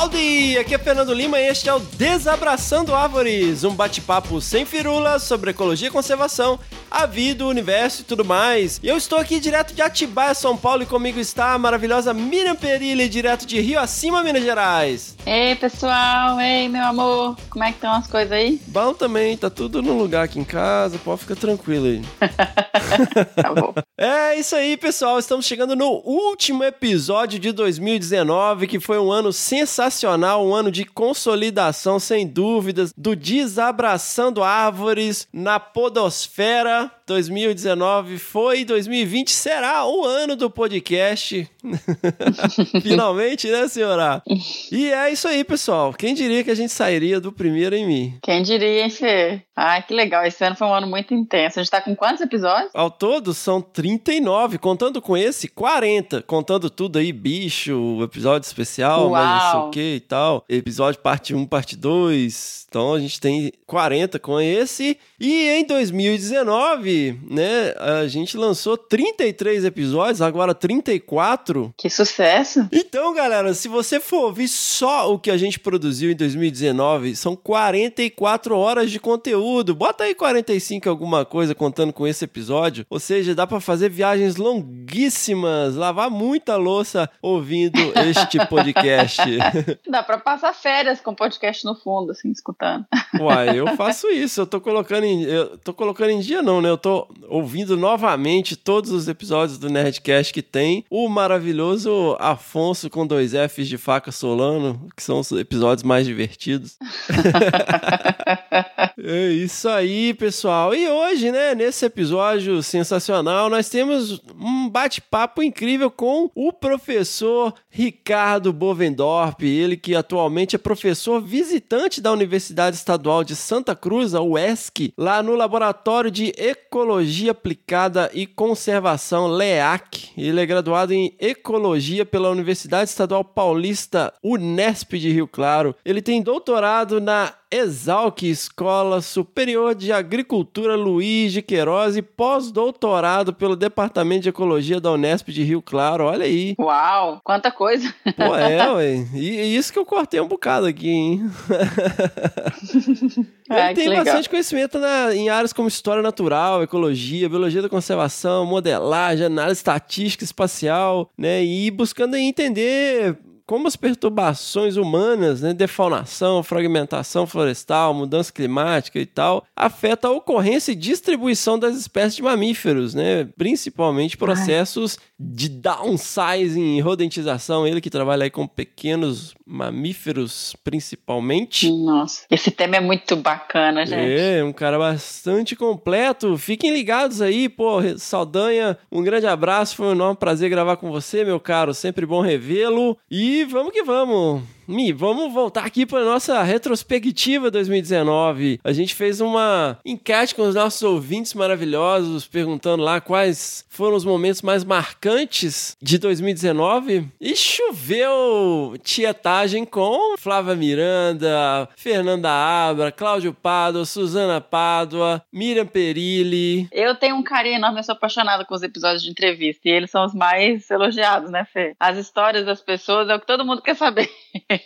Howdy! Aqui é Fernando Lima e este é o Desabraçando Árvores, um bate-papo sem firulas sobre ecologia e conservação, a vida, o universo e tudo mais. E eu estou aqui direto de Atibaia, São Paulo, e comigo está a maravilhosa Miriam Perilli, direto de Rio Acima, Minas Gerais. Ei, pessoal! Ei, meu amor! Como é que estão as coisas aí? Bom também, tá tudo no lugar aqui em casa, pode ficar tranquilo aí. tá bom. É isso aí, pessoal. Estamos chegando no último episódio de 2019, que foi um ano sensacional, um ano de consolidação, sem dúvidas, do Desabraçando Árvores na Podosfera. 2019 foi, 2020 será o ano do podcast. Finalmente, né, senhora? E é isso aí, pessoal. Quem diria que a gente sairia do primeiro em mim? Quem diria, hein, Fê? Ai, que legal. Esse ano foi um ano muito intenso. A gente tá com quantos episódios? Ao todo são 39, contando com esse, 40. Contando tudo aí, bicho, episódio especial, Uau. mas não sei o que e tal. Episódio parte 1, parte 2. Então a gente tem 40 com esse. E em 2019, né, a gente lançou 33 episódios, agora 34. Que sucesso! Então, galera, se você for ouvir só o que a gente produziu em 2019, são 44 horas de conteúdo. Bota aí 45 alguma coisa contando com esse episódio. Ou seja, dá pra fazer viagens longuíssimas, lavar muita louça ouvindo este podcast. Dá pra passar férias com o podcast no fundo, assim, escutando. Uai, eu faço isso. Eu tô colocando em, eu tô colocando em dia não, né? Eu tô ouvindo novamente todos os episódios do Nerdcast que tem o maravilhoso Afonso com dois Fs de faca Solano, que são os episódios mais divertidos. É isso aí, pessoal. E hoje, né, nesse episódio sensacional, nós temos um bate-papo incrível com o professor Ricardo Bovendorp, ele que atualmente é professor visitante da Universidade Estadual de Santa Cruz, a UESC, lá no Laboratório de Ecologia Aplicada e Conservação LEAC. Ele é graduado em Ecologia pela Universidade Estadual Paulista Unesp de Rio Claro. Ele tem doutorado na Exalc Escola Superior de Agricultura Luiz de Queiroz e pós-doutorado pelo Departamento de Ecologia da Unesp de Rio Claro. Olha aí. Uau, quanta coisa! Pô, é, ué. E, isso que eu cortei um bocado aqui, hein? Ele que tem legal. bastante conhecimento na- em áreas como história natural, ecologia, biologia da conservação, modelagem, análise estatística espacial, né? E buscando entender como as perturbações humanas, né, defaunação, fragmentação florestal, mudança climática e tal, afeta a ocorrência e distribuição das espécies de mamíferos, né? Principalmente processos de downsizing e rodentização. Ele que trabalha aí com pequenos mamíferos, principalmente. Nossa, esse tema é muito bacana, gente. É, um cara bastante completo. Fiquem ligados aí, pô. Saldanha, um grande abraço. Foi um enorme prazer gravar com você, meu caro. Sempre bom revê-lo. E vamos que vamos. Mi, vamos voltar aqui para nossa retrospectiva 2019. A gente fez uma enquete com os nossos ouvintes maravilhosos, perguntando lá quais foram os momentos mais marcantes de 2019. E choveu tietagem com Flávia Miranda, Fernanda Abra, Cláudio Pádua, Suzana Pádua, Miriam Perilli. Eu tenho um carinho enorme, eu sou apaixonada com os episódios de entrevista e eles são os mais elogiados, né, Fê? As histórias das pessoas é o que todo mundo quer saber.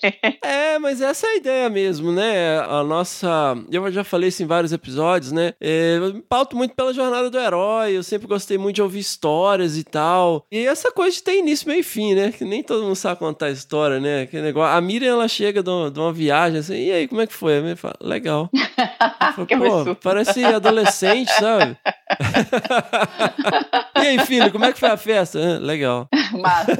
É, mas essa é a ideia mesmo, né? A nossa. Eu já falei isso em vários episódios, né? É, eu me pauto muito pela jornada do herói. Eu sempre gostei muito de ouvir histórias e tal. E essa coisa de ter início, meio e fim, né? Que nem todo mundo sabe contar história, né? Aquele negócio. A Miriam, ela chega de uma, de uma viagem assim. E aí, como é que foi? A fala, legal. Falo, Pô, absurdo. parece adolescente, sabe? e aí, filho, como é que foi a festa? "Ah, legal. massa.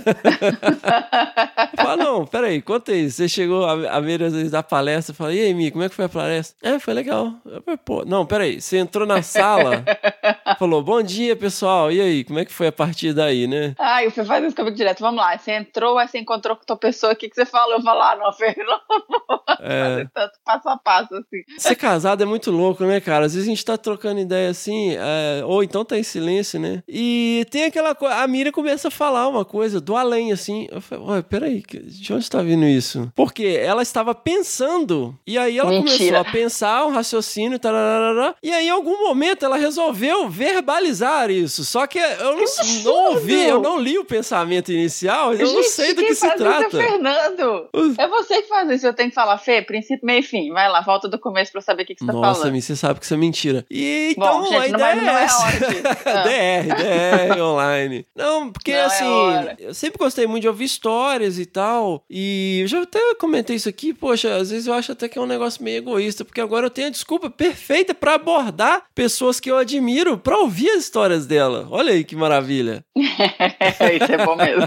Fala, não, peraí, conta aí. Você chegou a, a ver às vezes da palestra, fala, e aí, Mi, como é que foi a palestra? É, foi legal. Falei, Pô, não, peraí, você entrou na sala, falou, bom dia, pessoal, e aí, como é que foi a partir daí, né? Ai, você faz isso comigo direto. Vamos lá. Você entrou, aí você encontrou com tua pessoa, o que, que você falou? Eu falo, ah, não, vou É. fazer tanto passo a passo assim. Ser casado é muito louco, né, cara? Às vezes a gente tá trocando ideia assim, é, ou então tá em silêncio, né? E tem aquela coisa, a Miriam começa a falar uma coisa do além, assim. Eu falei, ué, peraí, de onde tá vindo isso? Porque ela estava pensando, e aí ela Mentira. começou a pensar, um raciocínio, tararara, e aí em algum momento ela resolveu verbalizar isso. Só que eu não, não ouvi, eu não li o pensamento inicial, eu não Gente, sei do que se isso trata. É Fernando. É você que faz isso. Eu tenho que falar, Fê, princípio, meio e fim. Vai lá, volta do começo pra eu saber o que, que você tá Nossa, falando. Mi, você sabe que isso é mentira. E então Bom, gente, a não- ideia mas não é a essa. Ah. DR, DR online. Não, porque Não é assim, hora. eu sempre gostei muito de ouvir histórias e tal. E eu já até comentei isso aqui, poxa, às vezes eu acho até que é um negócio meio egoísta, porque agora eu tenho a desculpa perfeita pra abordar pessoas que eu admiro pra ouvir as histórias dela. Olha aí que maravilha. isso é bom mesmo.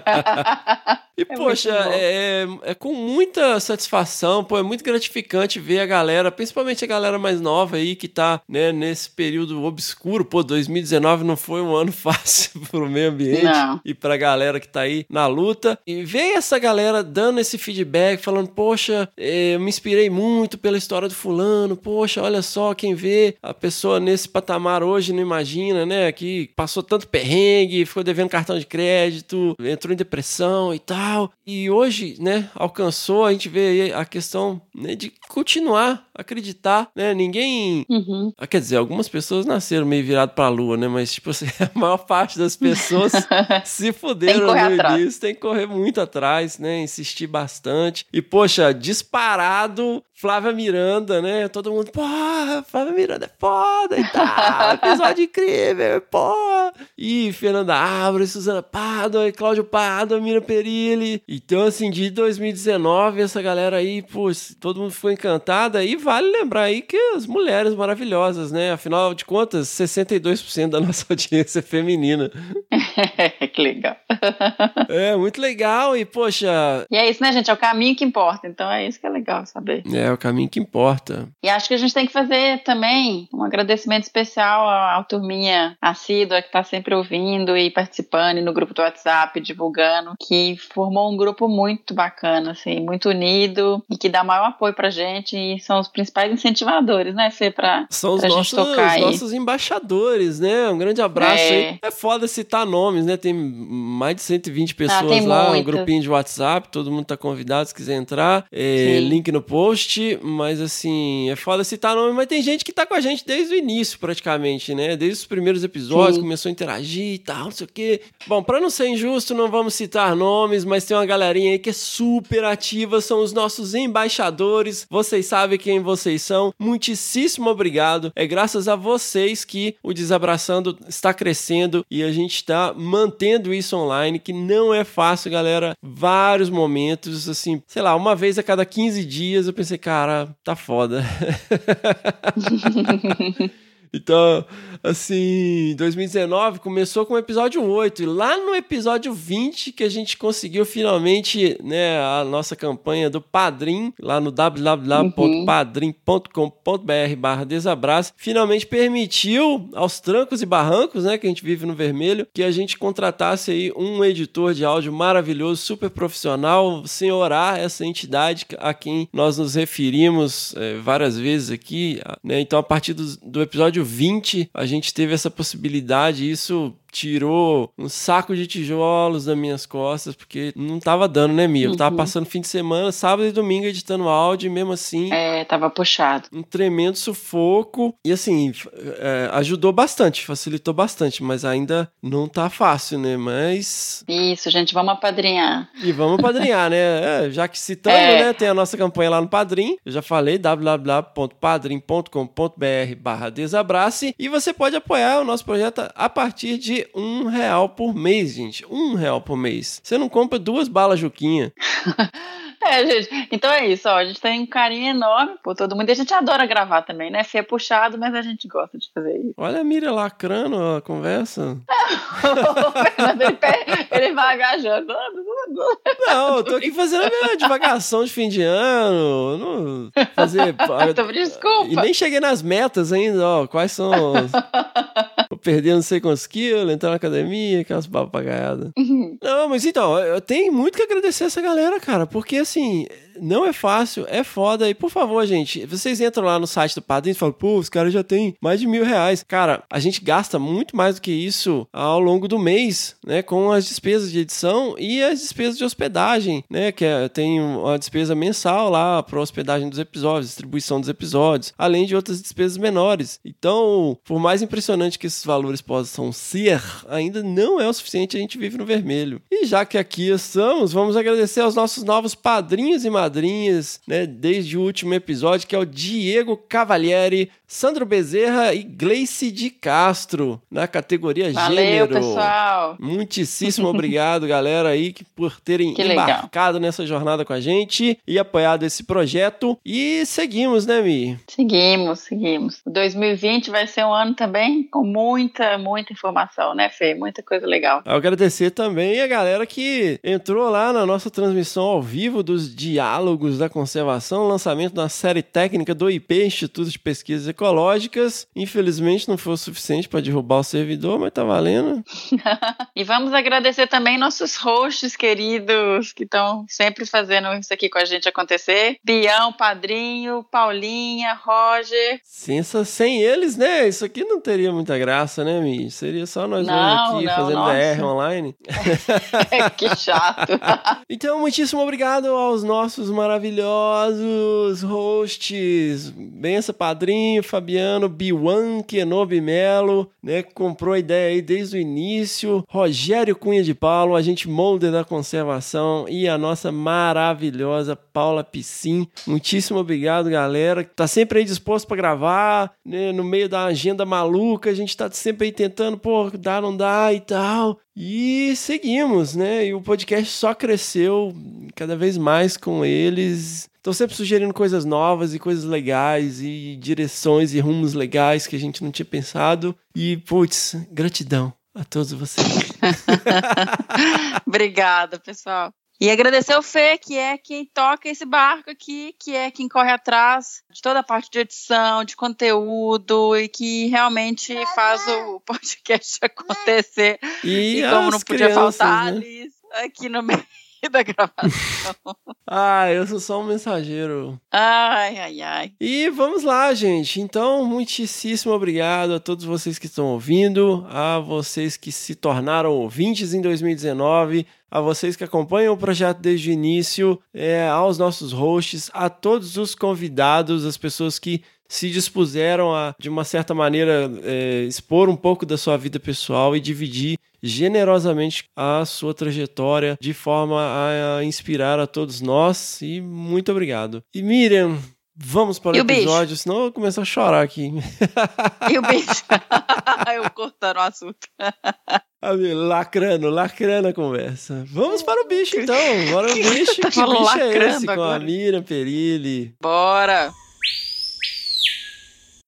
E, É poxa, bom. é, é com muita satisfação, pô, é muito gratificante ver a galera, principalmente a galera mais nova aí que tá, né, nesse período obscuro. Pô, 2019 não foi um ano fácil pro meio ambiente Não. e pra galera que tá aí na luta. E ver essa galera dando esse feedback, falando, poxa, é, eu me inspirei muito pela história do fulano, poxa, olha só, quem vê a pessoa nesse patamar hoje não imagina, né, que passou tanto perrengue, ficou devendo cartão de crédito, entrou em depressão e tal. E hoje, né, alcançou, a gente vê aí a questão né, de continuar acreditar, né, ninguém... Uhum. Ah, Quer dizer, algumas pessoas nasceram meio virado pra lua, né? Mas, tipo assim, a maior parte das pessoas se fuderam no atrás. início, tem que correr muito atrás, né? Insistir bastante. E, poxa, disparado, Flávia Miranda, né? Todo mundo, porra, Flávia Miranda é foda e tal, episódio incrível, porra. E Fernanda Álvares, Suzana Pádua, e Cláudio Pádua, Mira Perilli. Então, assim, de 2019, essa galera aí, pô, todo mundo ficou encantada. E vale lembrar aí que as mulheres maravilhosas, né? Afinal de contas, 62% da nossa audiência é feminina. que legal. É, muito legal. E, poxa, E é isso, né, gente? É o caminho que importa. Então é isso que é legal saber. é o caminho que importa. E acho que a gente tem que fazer também um agradecimento especial à, à turminha assídua que está sempre ouvindo e participando e no grupo do WhatsApp, divulgando, que formou um grupo muito bacana, assim, muito unido e que dá maior apoio pra gente e são os principais incentivadores, né, Fê, pra, São os pra gente nossos, tocar aí. nossos embaixadores, né? Um grande abraço É. aí. É foda citar nomes, né? Tem mais de 120 pessoas Ah, lá, um muitas. grupinho de WhatsApp, todo mundo tá convidado se quiser entrar. É, link no post, mas assim, é foda citar nome, mas tem gente que tá com a gente desde o início, praticamente, né? Desde os primeiros episódios, Sim. começou a interagir e tal, não sei o quê. Bom, pra não ser injusto, não vamos citar nomes, mas tem uma galerinha aí que é super ativa, são os nossos embaixadores. Vocês sabem quem vocês são. Muitíssimo obrigado. É graças a vocês que o Desabraçando está crescendo e a gente está mantendo isso online, que não é fácil, galera. Vários momentos, assim, sei lá, uma vez a cada 15 dias eu pensei, cara, tá foda. Então, assim, 2019 começou com o episódio 8 e lá no episódio 20 que a gente conseguiu finalmente, né, a nossa campanha do Padrim, lá no www.padrim.com.br barra desabraço, finalmente permitiu aos trancos e barrancos, né, que a gente vive no vermelho, que a gente contratasse aí um editor de áudio maravilhoso, super profissional, sem orar essa entidade a quem nós nos referimos eh, várias vezes aqui, né, então a partir do, do episódio 20 a gente teve essa possibilidade, isso tirou um saco de tijolos das minhas costas, porque não tava dando, né, Mia? Eu tava passando fim de semana, sábado e domingo editando áudio, e mesmo assim, É, tava puxado. um tremendo sufoco. E assim, é, ajudou bastante, facilitou bastante, mas ainda não tá fácil, né? Mas. Isso, gente, vamos apadrinhar. E vamos padrinhar, né? É, já que citando, É. né? Tem a nossa campanha lá no Padrim. Eu já falei, www.padrim.com.br barra desabrace. E você pode apoiar o nosso projeto a partir de um real por mês, gente. Um real por mês. Você não compra duas balas Juquinha. É, gente. Então é isso, ó. A gente tem um carinho enorme por todo mundo. E a gente adora gravar também, né? Fê é puxado, mas a gente gosta de fazer isso. Olha a Mira lacrando a conversa. o Fernando, ele, pe- ele vai agajando. Não, eu tô aqui fazendo a minha divagação de fim de ano. Não fazer. Então, desculpa. E nem cheguei nas metas ainda, ó. Quais são os. Vou perder não sei quantos quilos, entrar na academia, aquelas papagaiadas. Não, mas então, eu tenho muito que agradecer essa galera, cara, porque assim, não é fácil, é foda. E por favor, gente, vocês entram lá no site do Padrinho e falam, pô, os caras já têm mais de mil reais. Cara, a gente gasta muito mais do que isso ao longo do mês, né? Com as despesas de edição e as despesas de hospedagem, né? Que é, tem uma despesa mensal lá para hospedagem dos episódios, distribuição dos episódios, além de outras despesas menores. Então, por mais impressionante que esses valores possam ser, ainda não é o suficiente, a gente vive no vermelho. E já que aqui estamos, vamos agradecer aos nossos novos padrinhos e madrinhas, né, desde o último episódio, que é o Diego Cavalieri, Sandro Bezerra e Gleice de Castro, na categoria Valeu, Gênero. pessoal. Muitíssimo obrigado, galera, aí, por terem Que legal. embarcado nessa jornada com a gente e apoiado esse projeto. E seguimos, né, Mi? Seguimos, seguimos. 2020 vai ser um ano também com muita, muita informação, né, Fê? Muita coisa legal. Eu agradecer também a galera que entrou lá na nossa transmissão ao vivo dos Diálogos da Conservação, lançamento da série técnica do IP, Instituto de Pesquisas Ecológicas. Infelizmente não foi o suficiente para derrubar o servidor, mas tá valendo. E vamos agradecer também nossos hosts queridos que estão sempre fazendo isso aqui com a gente acontecer. Bião, Padrinho, Paulinha, Roger. Sensa, sem eles, né? Isso aqui não teria muita graça, né, Mi? Seria só nós dois Não, aqui não, fazendo nossa. DR online. que chato. Então, muitíssimo obrigado aos nossos maravilhosos hosts. Bença Padrinho, Fabiano, Biwan, Kenobi Melo, né? Que comprou a ideia aí desde o início. Rogério Cunha de Paulo, agente molder da conservação e a nossa maravilhosa Paula Piscin. Muitíssimo obrigado, galera. Tá sempre aí disposto para gravar, né? No meio da agenda maluca, a gente tá sempre aí tentando, pô, dá, não dá e tal. E seguimos, né? E o podcast só cresceu cada vez mais com eles. Estão sempre sugerindo coisas novas e coisas legais e direções e rumos legais que a gente não tinha pensado. E, putz, gratidão a todos vocês. Obrigada, pessoal. E agradecer ao Fê, que é quem toca esse barco aqui, que é quem corre atrás de toda a parte de edição, de conteúdo e que realmente faz o podcast acontecer. E, E, como não podia crianças, faltar, né? Alice aqui no meio da gravação. Ah, eu sou só um mensageiro. Ai, ai, ai. E vamos lá, gente. Então, muitíssimo obrigado a todos vocês que estão ouvindo, a vocês que se tornaram ouvintes em 2019, a vocês que acompanham o projeto desde o início, é, aos nossos hosts, a todos os convidados, as pessoas que se dispuseram a, de uma certa maneira, é, expor um pouco da sua vida pessoal e dividir generosamente a sua trajetória de forma a inspirar a todos nós. E muito obrigado. E Miriam, vamos para o episódio, senão eu vou começar a chorar aqui. E o bicho? Eu cortando o assunto. Lacrando, lacrando a conversa. Vamos para o bicho, então. Bora o bicho. Que bicho é esse? Com a agora. Miriam Perilli. Bora!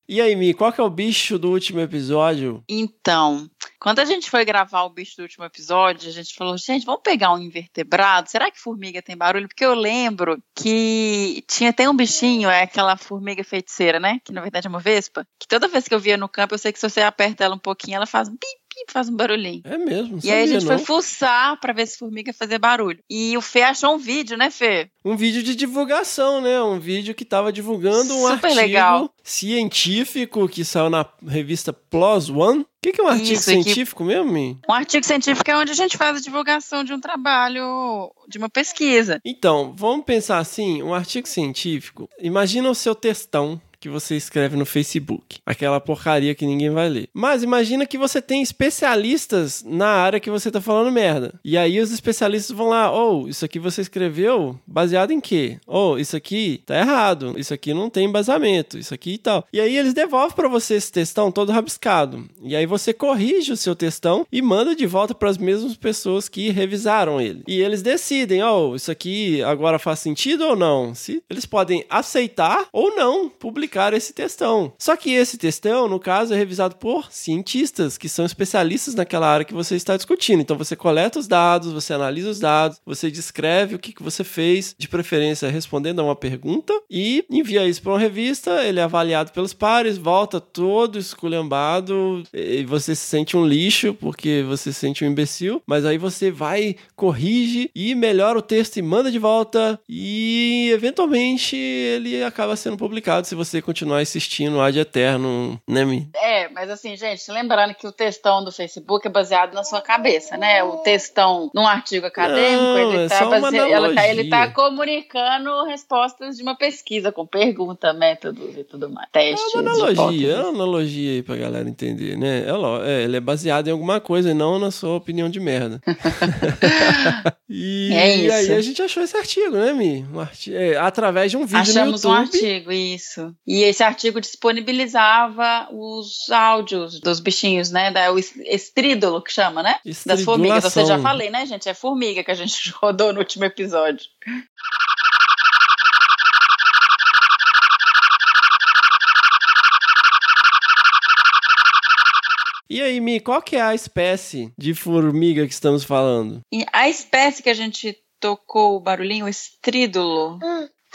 E aí, Mi, qual que é o bicho do último episódio? Então, quando a gente foi gravar o bicho do último episódio, a gente falou, gente, vamos pegar um invertebrado? Será que formiga tem barulho? Porque eu lembro que tinha tem um bichinho, é aquela formiga feiticeira, né? Que na verdade é uma vespa. Que toda vez que eu via no campo, eu sei que se você aperta ela um pouquinho, ela faz um pip, pip, faz um barulhinho. É mesmo, E aí a gente não. foi fuçar pra ver se formiga fazia barulho. E o Fê achou um vídeo, né, Fê? Um vídeo de divulgação, né? Um vídeo que tava divulgando um Super artigo legal. científico que saiu na revista PLOS ONE. O que, que é um artigo Isso, que- científico mesmo, Mi? Um artigo científico é onde a gente faz a divulgação de um trabalho, de uma pesquisa. Então, vamos pensar assim, um artigo científico. Imagina o seu textão que você escreve no Facebook. Aquela porcaria que ninguém vai ler. Mas imagina que você tem especialistas na área que você tá falando merda. E aí os especialistas vão lá, ou oh, isso aqui você escreveu baseado em quê? Ou oh, isso aqui tá errado, isso aqui não tem embasamento, isso aqui e tal. E aí eles devolvem para você esse textão todo rabiscado. E aí você corrige o seu textão e manda de volta para as mesmas pessoas que revisaram ele. E eles decidem, ó, oh, isso aqui agora faz sentido ou não? Se eles podem aceitar ou não publicar esse textão. Só que esse textão, no caso, é revisado por cientistas que são especialistas naquela área que você está discutindo. Então você coleta os dados, você analisa os dados, você descreve o que, que você fez, de preferência respondendo a uma pergunta, e envia isso para uma revista, ele é avaliado pelos pares, volta todo esculhambado, e você se sente um lixo porque você se sente um imbecil, mas aí você vai, corrige e melhora o texto e manda de volta, e eventualmente ele acaba sendo publicado se você continuar insistindo ad eterno, né, Mi? É, mas assim, gente, lembrando que o textão do Facebook é baseado na sua cabeça, né? O textão num artigo acadêmico, Não, ele, é tá base... ela tá, ele tá comunicando respostas de uma pesquisa, com pergunta, métodos e tudo mais. É uma analogia, é uma analogia aí pra galera entender, né? É, lo- é, ele é baseado em alguma coisa e não na sua opinião de merda. e, É e aí isso. a gente achou esse artigo, né, Mi? Um arti- é, através de um vídeo Achamos no um YouTube. artigo, isso. E esse artigo disponibilizava os áudios dos bichinhos, né? Da, o es- estrídolo que chama, né? Das formigas. Ou seja, já falei, né, gente? É formiga que a gente rodou no último episódio. E aí, Mi, qual que é a espécie de formiga que estamos falando? E a espécie que a gente tocou o barulhinho, o estrídulo,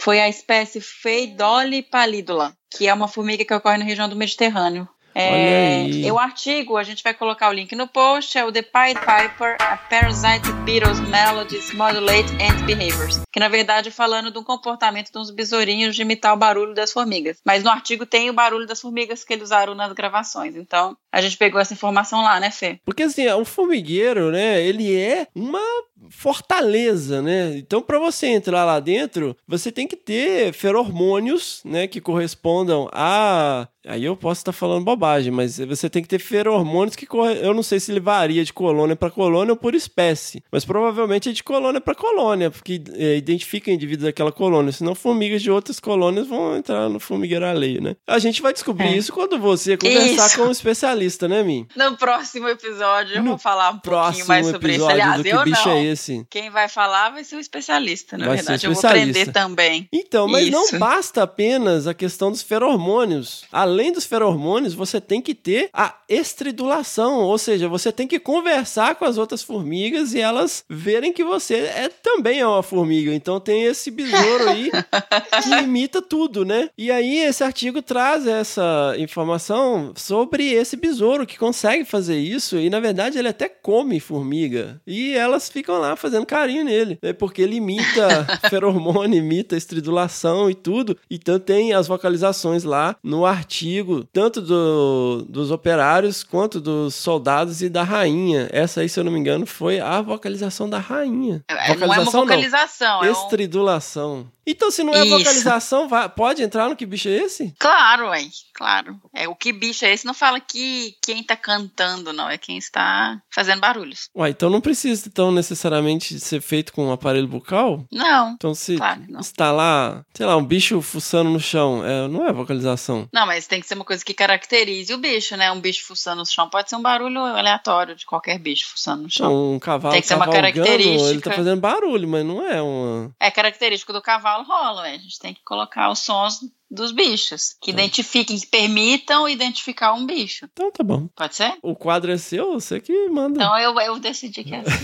foi a espécie Pheidole pallidula, que é uma formiga que ocorre na região do Mediterrâneo. É, e o artigo, a gente vai colocar o link no post, é o The Pied Piper, a Parasite Beetles Melodies Modulate and Behaviors. Que na verdade é falando do comportamento de uns besourinhos de imitar o barulho das formigas. Mas no artigo tem o barulho das formigas que eles usaram nas gravações. Então a gente pegou essa informação lá, né, Fê? Porque assim, o formigueiro, né, ele é uma fortaleza, né? Então, para você entrar lá dentro, você tem que ter feromônios, né, que correspondam a Aí eu posso estar falando bobagem, mas você tem que ter feromônios que corre... eu não sei se ele varia de colônia para colônia ou por espécie, mas provavelmente é de colônia para colônia, porque é, identifica indivíduos daquela colônia, senão formigas de outras colônias vão entrar no formigueiro alheio, né? A gente vai descobrir É. isso quando você conversar Isso. com um especialista, né, Min? No próximo episódio eu No vou falar um pouquinho Próximo mais sobre isso. episódio Aliás, do que eu bicho não. é esse? Quem vai falar vai ser o especialista, na Vai verdade. Eu vou aprender também. Então, mas não Isso. basta apenas a questão dos feromônios. Além dos feromônios, você tem que ter a estridulação, ou seja, você tem que conversar com as outras formigas e elas verem que você é também é uma formiga. Então tem esse besouro aí que imita tudo, né? E aí esse artigo traz essa informação sobre esse besouro que consegue fazer isso e na verdade ele até come formiga e elas ficam lá fazendo carinho nele, né? Porque ele imita feromônio, imita estridulação e tudo. Então tem as vocalizações lá no artigo, tanto do- dos operários quanto dos soldados e da rainha. Essa aí, se eu não me engano, foi a vocalização da rainha. É, não é uma vocalização, é um... Estridulação. Então, se não é Isso. vocalização, vai- pode entrar no que bicho é esse? Claro, hein? Claro. É, o que bicho é esse? Não fala que quem tá cantando, não. É quem está fazendo barulhos. Ué, então não precisa tão necessariamente ser feito com um aparelho bucal? Não. Então, se Claro não. lá, sei lá, um bicho fuçando no chão, é, não é vocalização. Não, mas tem que ser uma coisa que caracterize o bicho, né? Um bicho fuçando no chão pode ser um barulho aleatório de qualquer bicho fuçando no chão. Então, um cavalo Tem que ser uma característica. ele tá fazendo barulho, mas não é uma... É característico do cavalo rola, né? A gente tem que colocar os sons dos bichos, que Tá. identifiquem, que permitam identificar um bicho. Então tá bom. Pode ser? O quadro é seu, você que manda. Então eu, eu decidi que é assim.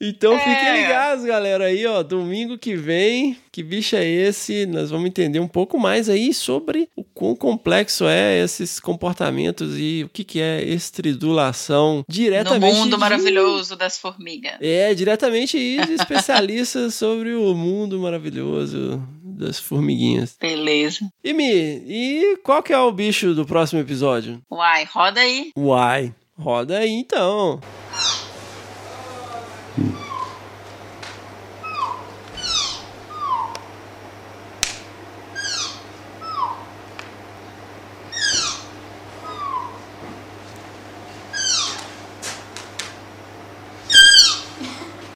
Então É. fiquem ligados, galera, aí, ó, domingo que vem, que bicho é esse? Nós vamos entender um pouco mais aí sobre o quão complexo é esses comportamentos e o que que é estridulação no diretamente mundo de- maravilhoso das formigas. É, diretamente de especialistas sobre o mundo maravilhoso das formiguinhas. Beleza. E Mi, e qual que é o bicho do próximo episódio? Uai, roda aí. Uai, roda aí então.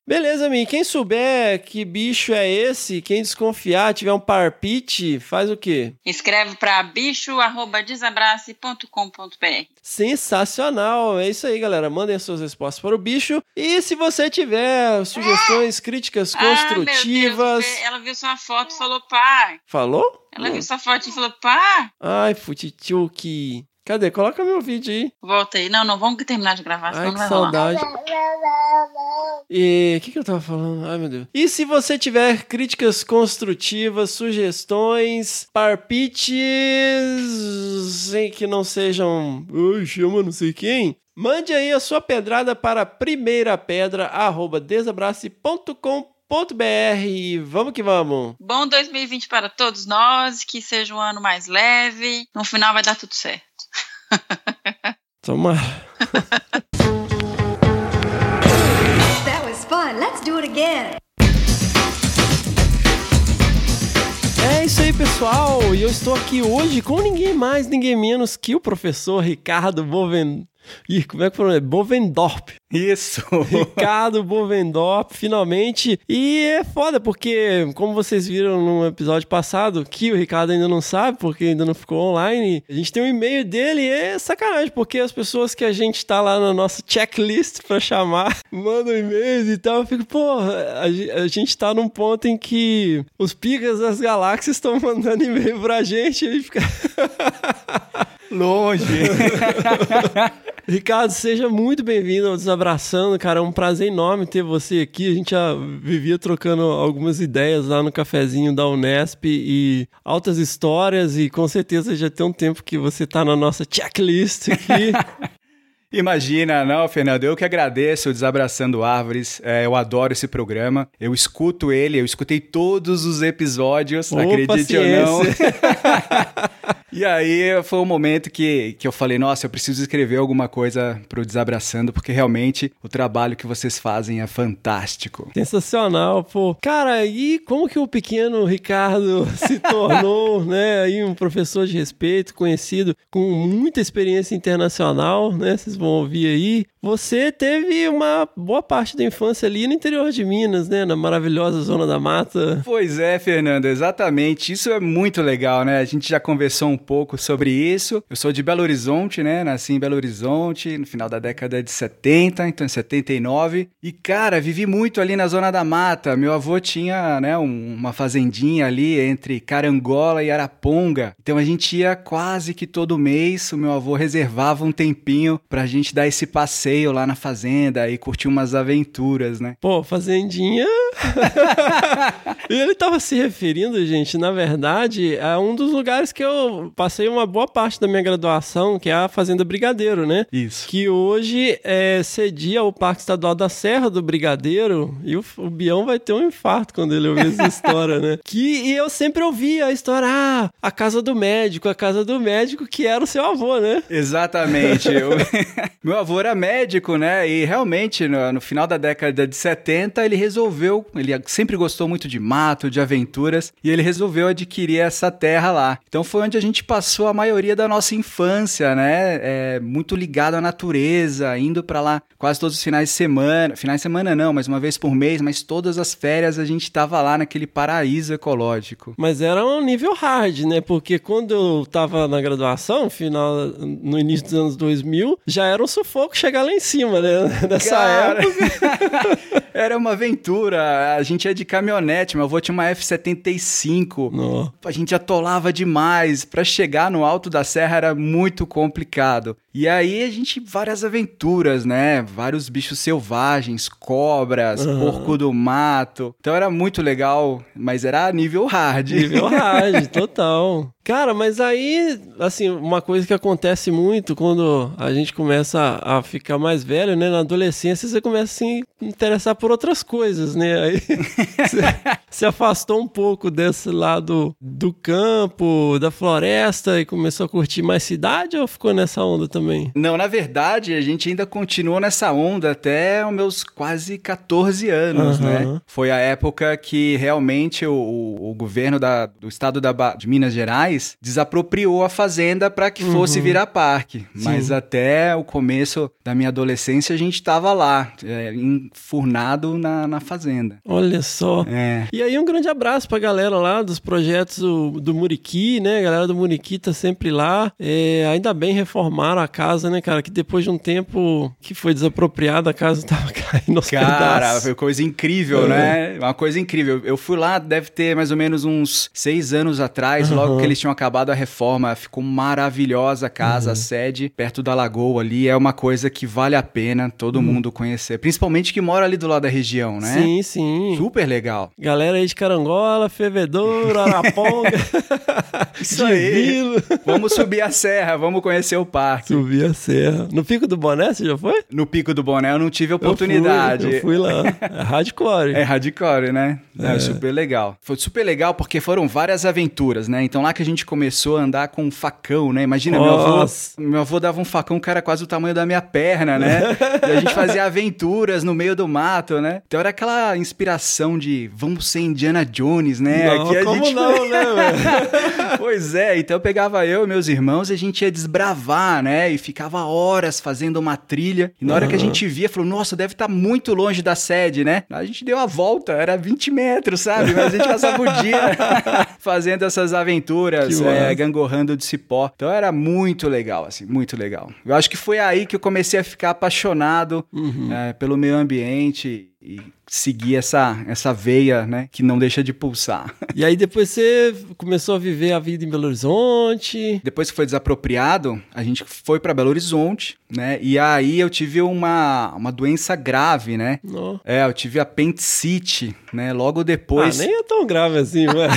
Beleza, Mi. Quem souber que bicho é esse, quem desconfiar, tiver um parpite, faz o quê? Escreve para bicho@desabrace.com.br. Sensacional! É isso aí, galera. Mandem as suas respostas para o bicho. E se você tiver sugestões, críticas construtivas. Ah, meu Deus, ela viu sua foto e falou, pai. Falou? Ela viu sua foto e falou, pá. Ai, futitchuki. Cadê? Coloca meu vídeo aí. Volta aí. Não, não vamos terminar de gravar, senão Ai, não que vai rolar. saudade. E o que, que eu tava falando? Ai, meu Deus. E se você tiver críticas construtivas, sugestões, parpites sem que não sejam. Ai, chama não sei quem. Mande aí a sua pedrada para primeirapedra.desabrace.com.br. E Vamos que vamos. Bom 2020 para todos nós, que seja um ano mais leve. No final vai dar tudo certo. Tomara. That was fun. Let's do it again. É isso aí, pessoal. E eu estou aqui hoje com ninguém mais, ninguém menos que o professor Ricardo Boven... Ih, como é que foi? Bovendorp. Isso! Ricardo Bovendorp, finalmente. E é foda, porque, como vocês viram no episódio passado, que o Ricardo ainda não sabe, porque ainda não ficou online, a gente tem um e-mail dele e é sacanagem, porque as pessoas que a gente tá lá na nossa checklist pra chamar mandam e-mails e tal. Eu fico, pô, a, ge- a gente tá num ponto em que os picas das galáxias estão mandando e-mail pra gente e fica. Longe! Ricardo, seja muito bem-vindo ao Desabraçando, cara. É um prazer enorme ter você aqui. A gente já vivia trocando algumas ideias lá no cafezinho da Unesp e altas histórias, e com certeza já tem um tempo que você tá na nossa checklist aqui. Imagina, não, Fernando, eu que agradeço o Desabraçando Árvores, é, eu adoro esse programa, eu escuto ele, eu escutei todos os episódios, Ô, acredite ou não. e aí foi o momento que, que eu falei, nossa, eu preciso escrever alguma coisa pro Desabraçando, porque realmente o trabalho que vocês fazem é fantástico. Sensacional, pô. Cara, e como que o pequeno Ricardo se tornou, né, aí um professor de respeito, conhecido, com muita experiência internacional, né? Vocês vão ouvir aí. Você teve uma boa parte da infância ali no interior de Minas, né, na maravilhosa zona da mata. Pois é, Fernando, exatamente. Isso é muito legal, né? A gente já conversou um pouco sobre isso. Eu sou de Belo Horizonte, né? Nasci em Belo Horizonte no final da década de 70, então em 79. E, cara, vivi muito ali na zona da mata. Meu avô tinha, né, um- uma fazendinha ali entre Carangola e Araponga. Então a gente ia quase que todo mês. O meu avô reservava um tempinho pra gente dar esse passeio lá na fazenda e curtir umas aventuras, né? Pô, fazendinha. e ele tava se referindo, gente, na verdade, a um dos lugares que eu passei uma boa parte da minha graduação, que é a Fazenda Brigadeiro, né? Isso. Que hoje é, cedia ao Parque Estadual da Serra do Brigadeiro. E o, o Bião vai ter um infarto quando ele ouvir essa história, né? Que, e eu sempre ouvia a história, ah, a casa do médico, a casa do médico, que era o seu avô, né? Exatamente. Eu- Meu avô era médico, né? E realmente, no, no final da década de 70, ele resolveu. Ele sempre gostou muito de mato, de aventuras, e ele resolveu adquirir essa terra lá. Então foi onde a gente passou a maioria da nossa infância, né? É, muito ligado à natureza, indo pra lá quase todos os finais de semana. Finais de semana não, mas uma vez por mês, mas todas as férias a gente tava lá naquele paraíso ecológico. Mas era um nível hard, né? Porque quando eu tava na graduação, final, no início dos anos 2000, já era um sufoco chegar lá em cima, né? Nessa Cara, época. Era uma aventura. A gente ia de caminhonete, meu avô tinha uma F-75. Nó. A gente atolava demais. Pra chegar no alto da serra era muito complicado. E aí a gente, várias aventuras, né? Vários bichos selvagens, cobras, Aham. porco do mato. Então era muito legal, mas era nível hard. Nível hard, total. Cara, mas aí, assim, uma coisa que acontece muito quando a gente começa a ficar mais velho, né? Na adolescência, você começa a se interessar por outras coisas, né? Aí você se afastou um pouco desse lado do campo, da floresta e começou a curtir mais cidade ou ficou nessa onda também? Não, na verdade, a gente ainda continuou nessa onda até os meus quase 14 anos, Aham. né? Foi a época que realmente o, o- o governo da- do estado da de Minas Gerais desapropriou a fazenda para que fosse virar parque. Mas até o começo da minha adolescência, a gente tava lá, é, enfurnado na, na fazenda. Olha só. É. E aí um grande abraço pra galera lá dos projetos do, do Muriqui, né? A galera do Muriqui tá sempre lá. É, ainda bem reformaram a casa, né, cara? Que depois de um tempo que foi desapropriada, a casa tava caindo aos Cara, pedaços. foi coisa incrível, É. né? Uma coisa incrível. Eu fui lá, deve ter mais ou menos uns seis anos atrás, logo Aham. que eles tinham acabado a reforma. Ficou maravilhosa a Uhum. casa, a sede, perto da lagoa ali. É uma coisa que vale a pena Uhum. todo mundo conhecer. Principalmente que mora ali do lado da região, né? Sim, sim. Super legal. Galera aí de Carangola, Fervedouro, Araponga. Isso aí. Vamos subir a serra, vamos conhecer o parque. Subir a serra. No Pico do Boné, você já foi? No Pico do Boné eu não tive Eu fui, oportunidade. Eu fui, lá. É hardcore. É hardcore, né? É. super legal. Foi super legal porque foram várias aventuras, né? Então lá que a gente começou a andar com um facão, né? Imagina, meu avô, meu avô dava um facão que era quase o tamanho da minha perna, né? e a gente fazia aventuras no meio do mato, né? Então era aquela inspiração de vamos ser Indiana Jones, né? Não, Aqui a como gente não, né, pois é, então eu pegava eu e meus irmãos e a gente ia desbravar, né? E ficava horas fazendo uma trilha. E na hora que a gente via, falou, nossa, deve estar muito longe da sede, né? A gente deu a volta, era 20 metros, sabe? Mas a gente passava o dia fazendo essas aventuras, Que é, gangorrando de cipó. Então era muito legal, assim, muito legal. Eu acho que foi aí que eu comecei a ficar apaixonado Uhum. é, pelo meio ambiente e seguir essa, essa veia, né? Que não deixa de pulsar. E aí depois você começou a viver a vida em Belo Horizonte. Depois que foi desapropriado, a gente foi pra Belo Horizonte, né? E aí eu tive uma, uma doença grave, né? Não. É, eu tive apendicite, né? Logo depois. Ah, nem é tão grave assim, ué.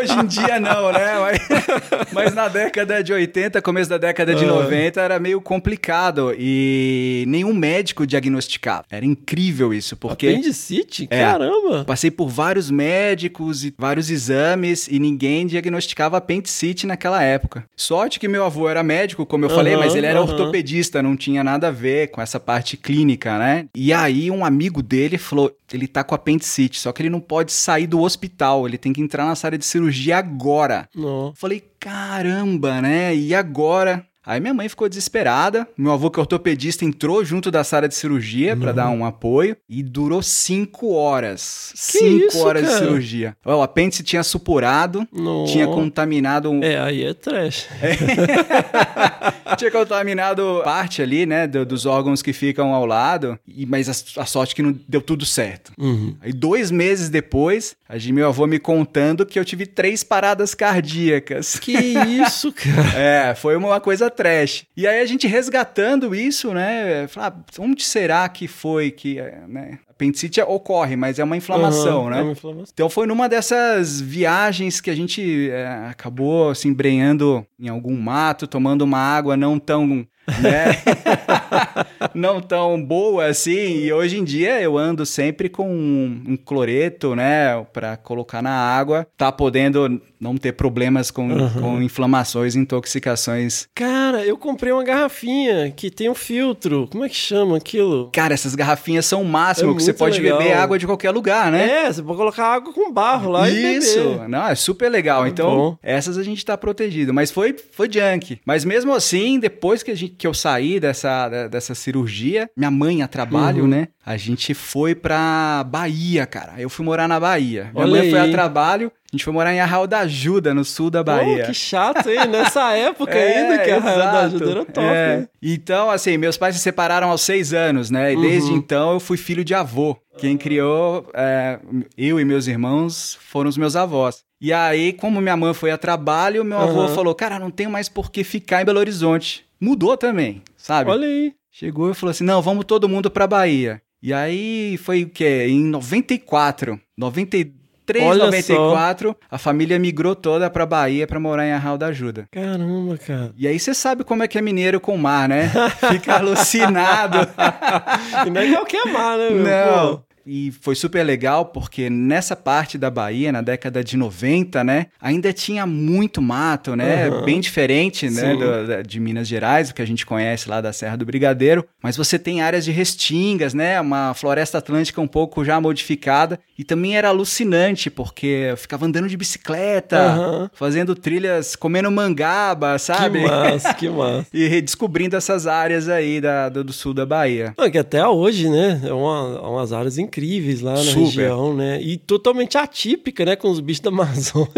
Hoje em dia não, né? Mas, mas na década de 80, começo da década de Ah. 90, era meio complicado e nenhum médico diagnosticava. Era incrível isso, porque Apendicite? É. Caramba. passei por vários médicos e vários exames e ninguém diagnosticava apendicite naquela época. Sorte que meu avô era médico, como eu Aham, falei, mas ele era aham. ortopedista, não tinha nada a ver com essa parte clínica, né? E aí um amigo dele falou, ele tá com apendicite, só que ele não pode sair do hospital, ele tem que entrar na sala de cirurgia agora. Não. Falei, caramba, né? E agora? Aí minha mãe ficou desesperada. Meu avô, que é ortopedista, entrou junto da sala de cirurgia pra dar um apoio e durou cinco horas. Que cinco isso, horas de cara? cirurgia. Ó, O apêndice tinha supurado, Não. tinha contaminado um- É, aí é trash. tinha contaminado parte ali, né, do- dos órgãos que ficam ao lado, e, mas a, a sorte que não deu tudo certo. Uhum. Aí dois meses depois, a gente, meu avô me contando que eu tive três paradas cardíacas. Que isso, cara? É, foi uma coisa trash. E aí a gente resgatando isso, né? Falar, ah, onde será que foi que, é, né? Apendicite ocorre, mas é uma inflamação, Aham, né? É uma inflamação. Então foi numa dessas viagens que a gente é, acabou se embrenhando em algum mato, tomando uma água não tão, né? não tão boa assim. E hoje em dia eu ando sempre com um, um cloreto, né, Pra colocar na água, tá podendo não ter problemas com, com inflamações, intoxicações. Cara, eu comprei uma garrafinha que tem um filtro. Como é que chama aquilo? Cara, essas garrafinhas são o máximo, É que você pode legal. beber água de qualquer lugar, né? É, você pode colocar água com barro lá e Isso, beber. não, é super legal. É então, bom. essas a gente tá protegido. Mas foi, foi junk. Mas mesmo assim, depois que, a gente, que eu saí dessa, dessa cirurgia, minha mãe a trabalho, Uhum. né? A gente foi pra Bahia, cara. Eu fui morar na Bahia. Minha Olha mãe foi aí. a trabalho. A gente foi morar em Arraial da Ajuda, no sul da Bahia. Pô, que chato, hein? Nessa época É, ainda que a Raia da. Ajuda era top. É. né? Então, assim, meus pais se separaram aos seis anos, né? E Uhum. desde então eu fui filho de avô. Quem criou é, eu e meus irmãos foram os meus avós. E aí, como minha mãe foi a trabalho, meu avô Aham. falou: Cara, não tenho mais por que ficar em Belo Horizonte. Mudou também, sabe? Olha aí. Chegou e falou assim: Não, vamos todo mundo pra Bahia. E aí foi o quê? Em 94, 93, Olha 94, a família migrou toda pra Bahia pra morar em Arraial da Ajuda. Caramba, cara. E aí você sabe como é que é mineiro com mar, né? Fica alucinado. E não é qualquer mar, né? meu? Não. Pô. E foi super legal porque nessa parte da Bahia, na década de 90, né, ainda tinha muito mato, né? Aham. Bem diferente, né, do- de Minas Gerais, o que a gente conhece lá da Serra do Brigadeiro. Mas você tem áreas de restingas, né? Uma floresta atlântica um pouco já modificada. E também era alucinante, porque eu ficava andando de bicicleta, Aham. fazendo trilhas, comendo mangaba, sabe? Que massa, que massa. E redescobrindo essas áreas aí da, do, do sul da Bahia. Não, que até hoje, né? É uma, umas áreas incríveis lá na Super. região, né? E totalmente atípica, né? Com os bichos da Amazônia.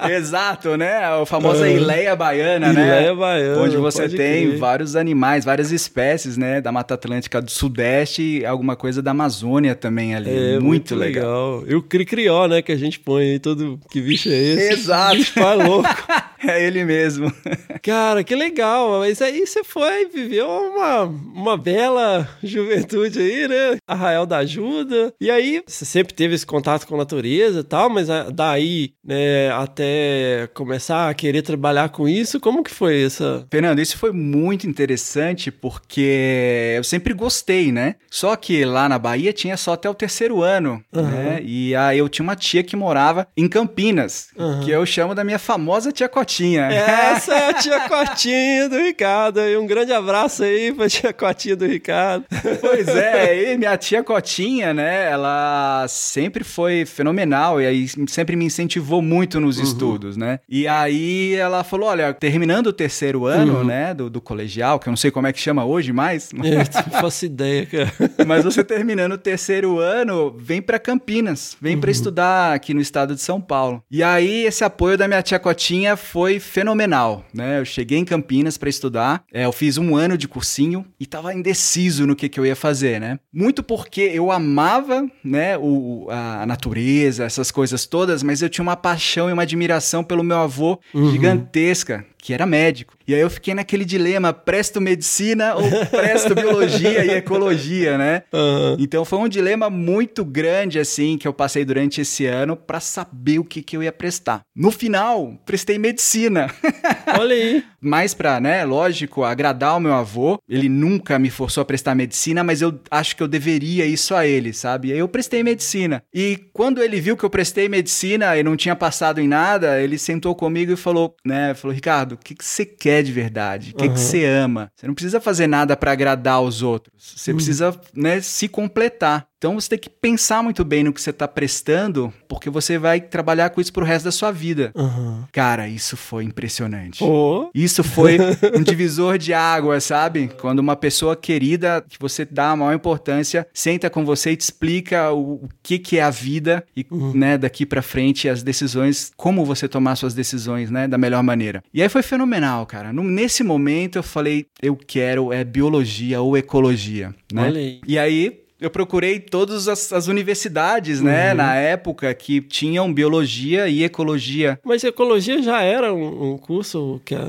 Exato, né? A famosa É. Ileia Baiana, né? Ileia baiana, Onde você tem crer. vários animais, várias espécies, né? Da Mata Atlântica do Sudeste e alguma coisa da Amazônia também ali. É, muito, legal. E o cri-crió, né? Que a gente põe aí todo... Que bicho é esse? Exato. Bicho pai louco. É ele mesmo. Cara, que legal. Mas aí você foi viveu uma, uma bela juventude aí, né? Arraial da Ajuda. E aí, você sempre teve esse contato com a natureza e tal, mas ah, daí, né, até começar a querer trabalhar com isso, como que foi essa... Fernando, isso foi muito interessante porque eu sempre gostei, né? Só que lá na Bahia tinha só até o terceiro ano, né? E aí eu tinha uma tia que morava em Campinas, Aham. que eu chamo da minha famosa tia Cotinha. Essa é a tia Cotinha do Ricardo. E um grande abraço aí pra tia Cotinha do Ricardo. Pois é, e minha tia Cotinha, né, ela sempre foi fenomenal e aí sempre me incentivou muito nos estudos, né? E aí ela falou, olha, terminando o terceiro ano, né, do, do colegial, que eu não sei como é que chama hoje mais, É, não faço ideia, cara. mas você terminando o terceiro ano, vem pra Campinas, vem pra estudar aqui no estado de São Paulo. E aí esse apoio da minha tia Cotinha foi fenomenal, né? Eu cheguei em Campinas pra estudar, é, eu fiz um ano de cursinho e tava indeciso no que, que eu ia fazer, né? Muito porque eu amava, né, o, a natureza, essas coisas todas, mas eu tinha uma paixão e uma admiração pelo meu avô gigantesca, que era médico. E aí eu fiquei naquele dilema, presto medicina ou presto biologia e ecologia, né? Aham. Então foi um dilema muito grande assim que eu passei durante esse ano pra saber o que, que eu ia prestar. No final, prestei medicina. Olha aí. Mais pra, né, lógico, agradar o meu avô. Ele nunca me forçou a prestar medicina, mas eu acho que eu deveria isso a ele, sabe? E aí eu prestei medicina. E quando ele viu que eu prestei medicina e não tinha passado em nada, ele sentou comigo e falou, né, falou, Ricardo, o que que você quer de verdade? O que que você ama? Você não precisa fazer nada pra agradar os outros. Você precisa, né, se completar. Então você tem que pensar muito bem no que você tá prestando, porque você vai trabalhar com isso pro resto da sua vida. Aham. Cara, isso foi impressionante. Pô. Isso foi um divisor de água, sabe? Quando uma pessoa querida, que você dá a maior importância, senta com você e te explica o, o que, que é a vida e, né, daqui pra frente as decisões, como você tomar suas decisões, né, da melhor maneira. E aí foi fenomenal, cara. No- nesse momento eu falei, eu quero é biologia ou ecologia, né? E aí eu procurei todas as, as universidades, né, Uhum. na época que tinham biologia e ecologia Mas ecologia já era um, um curso que ah,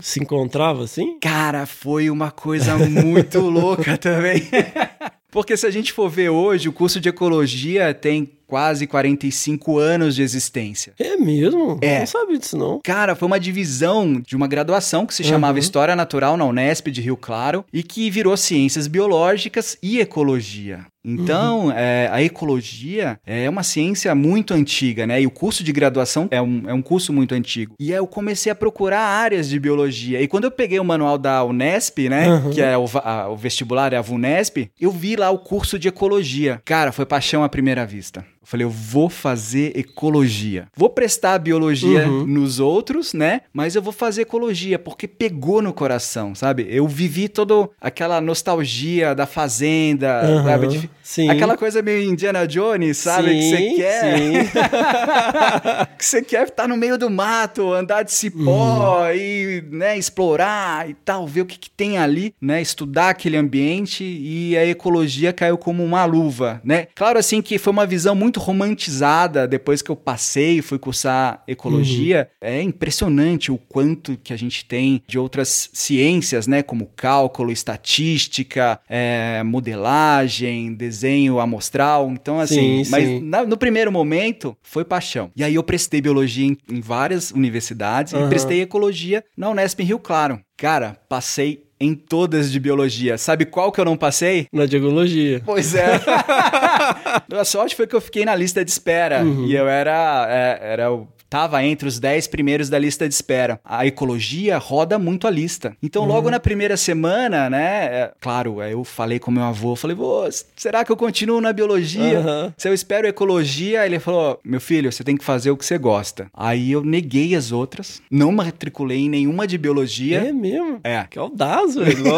se encontrava assim? Cara, foi uma coisa muito louca também. Porque se a gente for ver hoje, o curso de ecologia tem quase 45 anos de existência. É mesmo? É. Não sabia disso, não. Cara, foi uma divisão de uma graduação que se chamava Uhum. História Natural na Unesp de Rio Claro e que virou Ciências Biológicas e Ecologia. Então, Uhum. é, a ecologia é uma ciência muito antiga, né? E o curso de graduação é um, é um curso muito antigo. E aí eu comecei a procurar áreas de biologia. E quando eu peguei o manual da Unesp, né? Uhum. Que é o, a- o vestibular, é a VUNESP, eu vi lá o curso de ecologia. Cara, foi paixão à primeira vista. Eu falei, eu vou fazer ecologia. Vou prestar biologia Uhum. nos outros, né? Mas eu vou fazer ecologia, porque pegou no coração, sabe? Eu vivi toda aquela nostalgia da fazenda, Aham, sabe? De- sim. Aquela coisa meio Indiana Jones, sabe? que você Sim, quer. sim. que você quer estar no meio do mato, andar de cipó Uhum. e né, explorar e tal, ver o que, que tem ali, né? Estudar aquele ambiente e a ecologia caiu como uma luva, né? Claro, assim, que foi uma visão muito romantizada depois que eu passei e fui cursar ecologia. Uhum. É impressionante o quanto que a gente tem de outras ciências, né? Como cálculo, estatística, é, modelagem, desenho amostral. Então, assim, Sim, mas sim. na- no primeiro momento, foi paixão. E aí eu prestei biologia em, em várias universidades Aham. e prestei ecologia na Unesp em Rio Claro. Cara, passei em todas de biologia. Sabe qual que eu não passei? Na diegologia. Pois é. a sorte foi que eu fiquei na lista de espera. Uhum. E eu era, é, era o tava entre os 10 primeiros da lista de espera. A ecologia roda muito a lista. Então, logo na primeira semana, né? é, claro, aí eu falei com meu avô, falei, vô, será que eu continuo na biologia? Aham. Se eu espero ecologia, ele falou: meu filho, você tem que fazer o que você gosta. Aí eu neguei as outras, não matriculei em nenhuma de biologia. É mesmo? É. Que audaz, velho.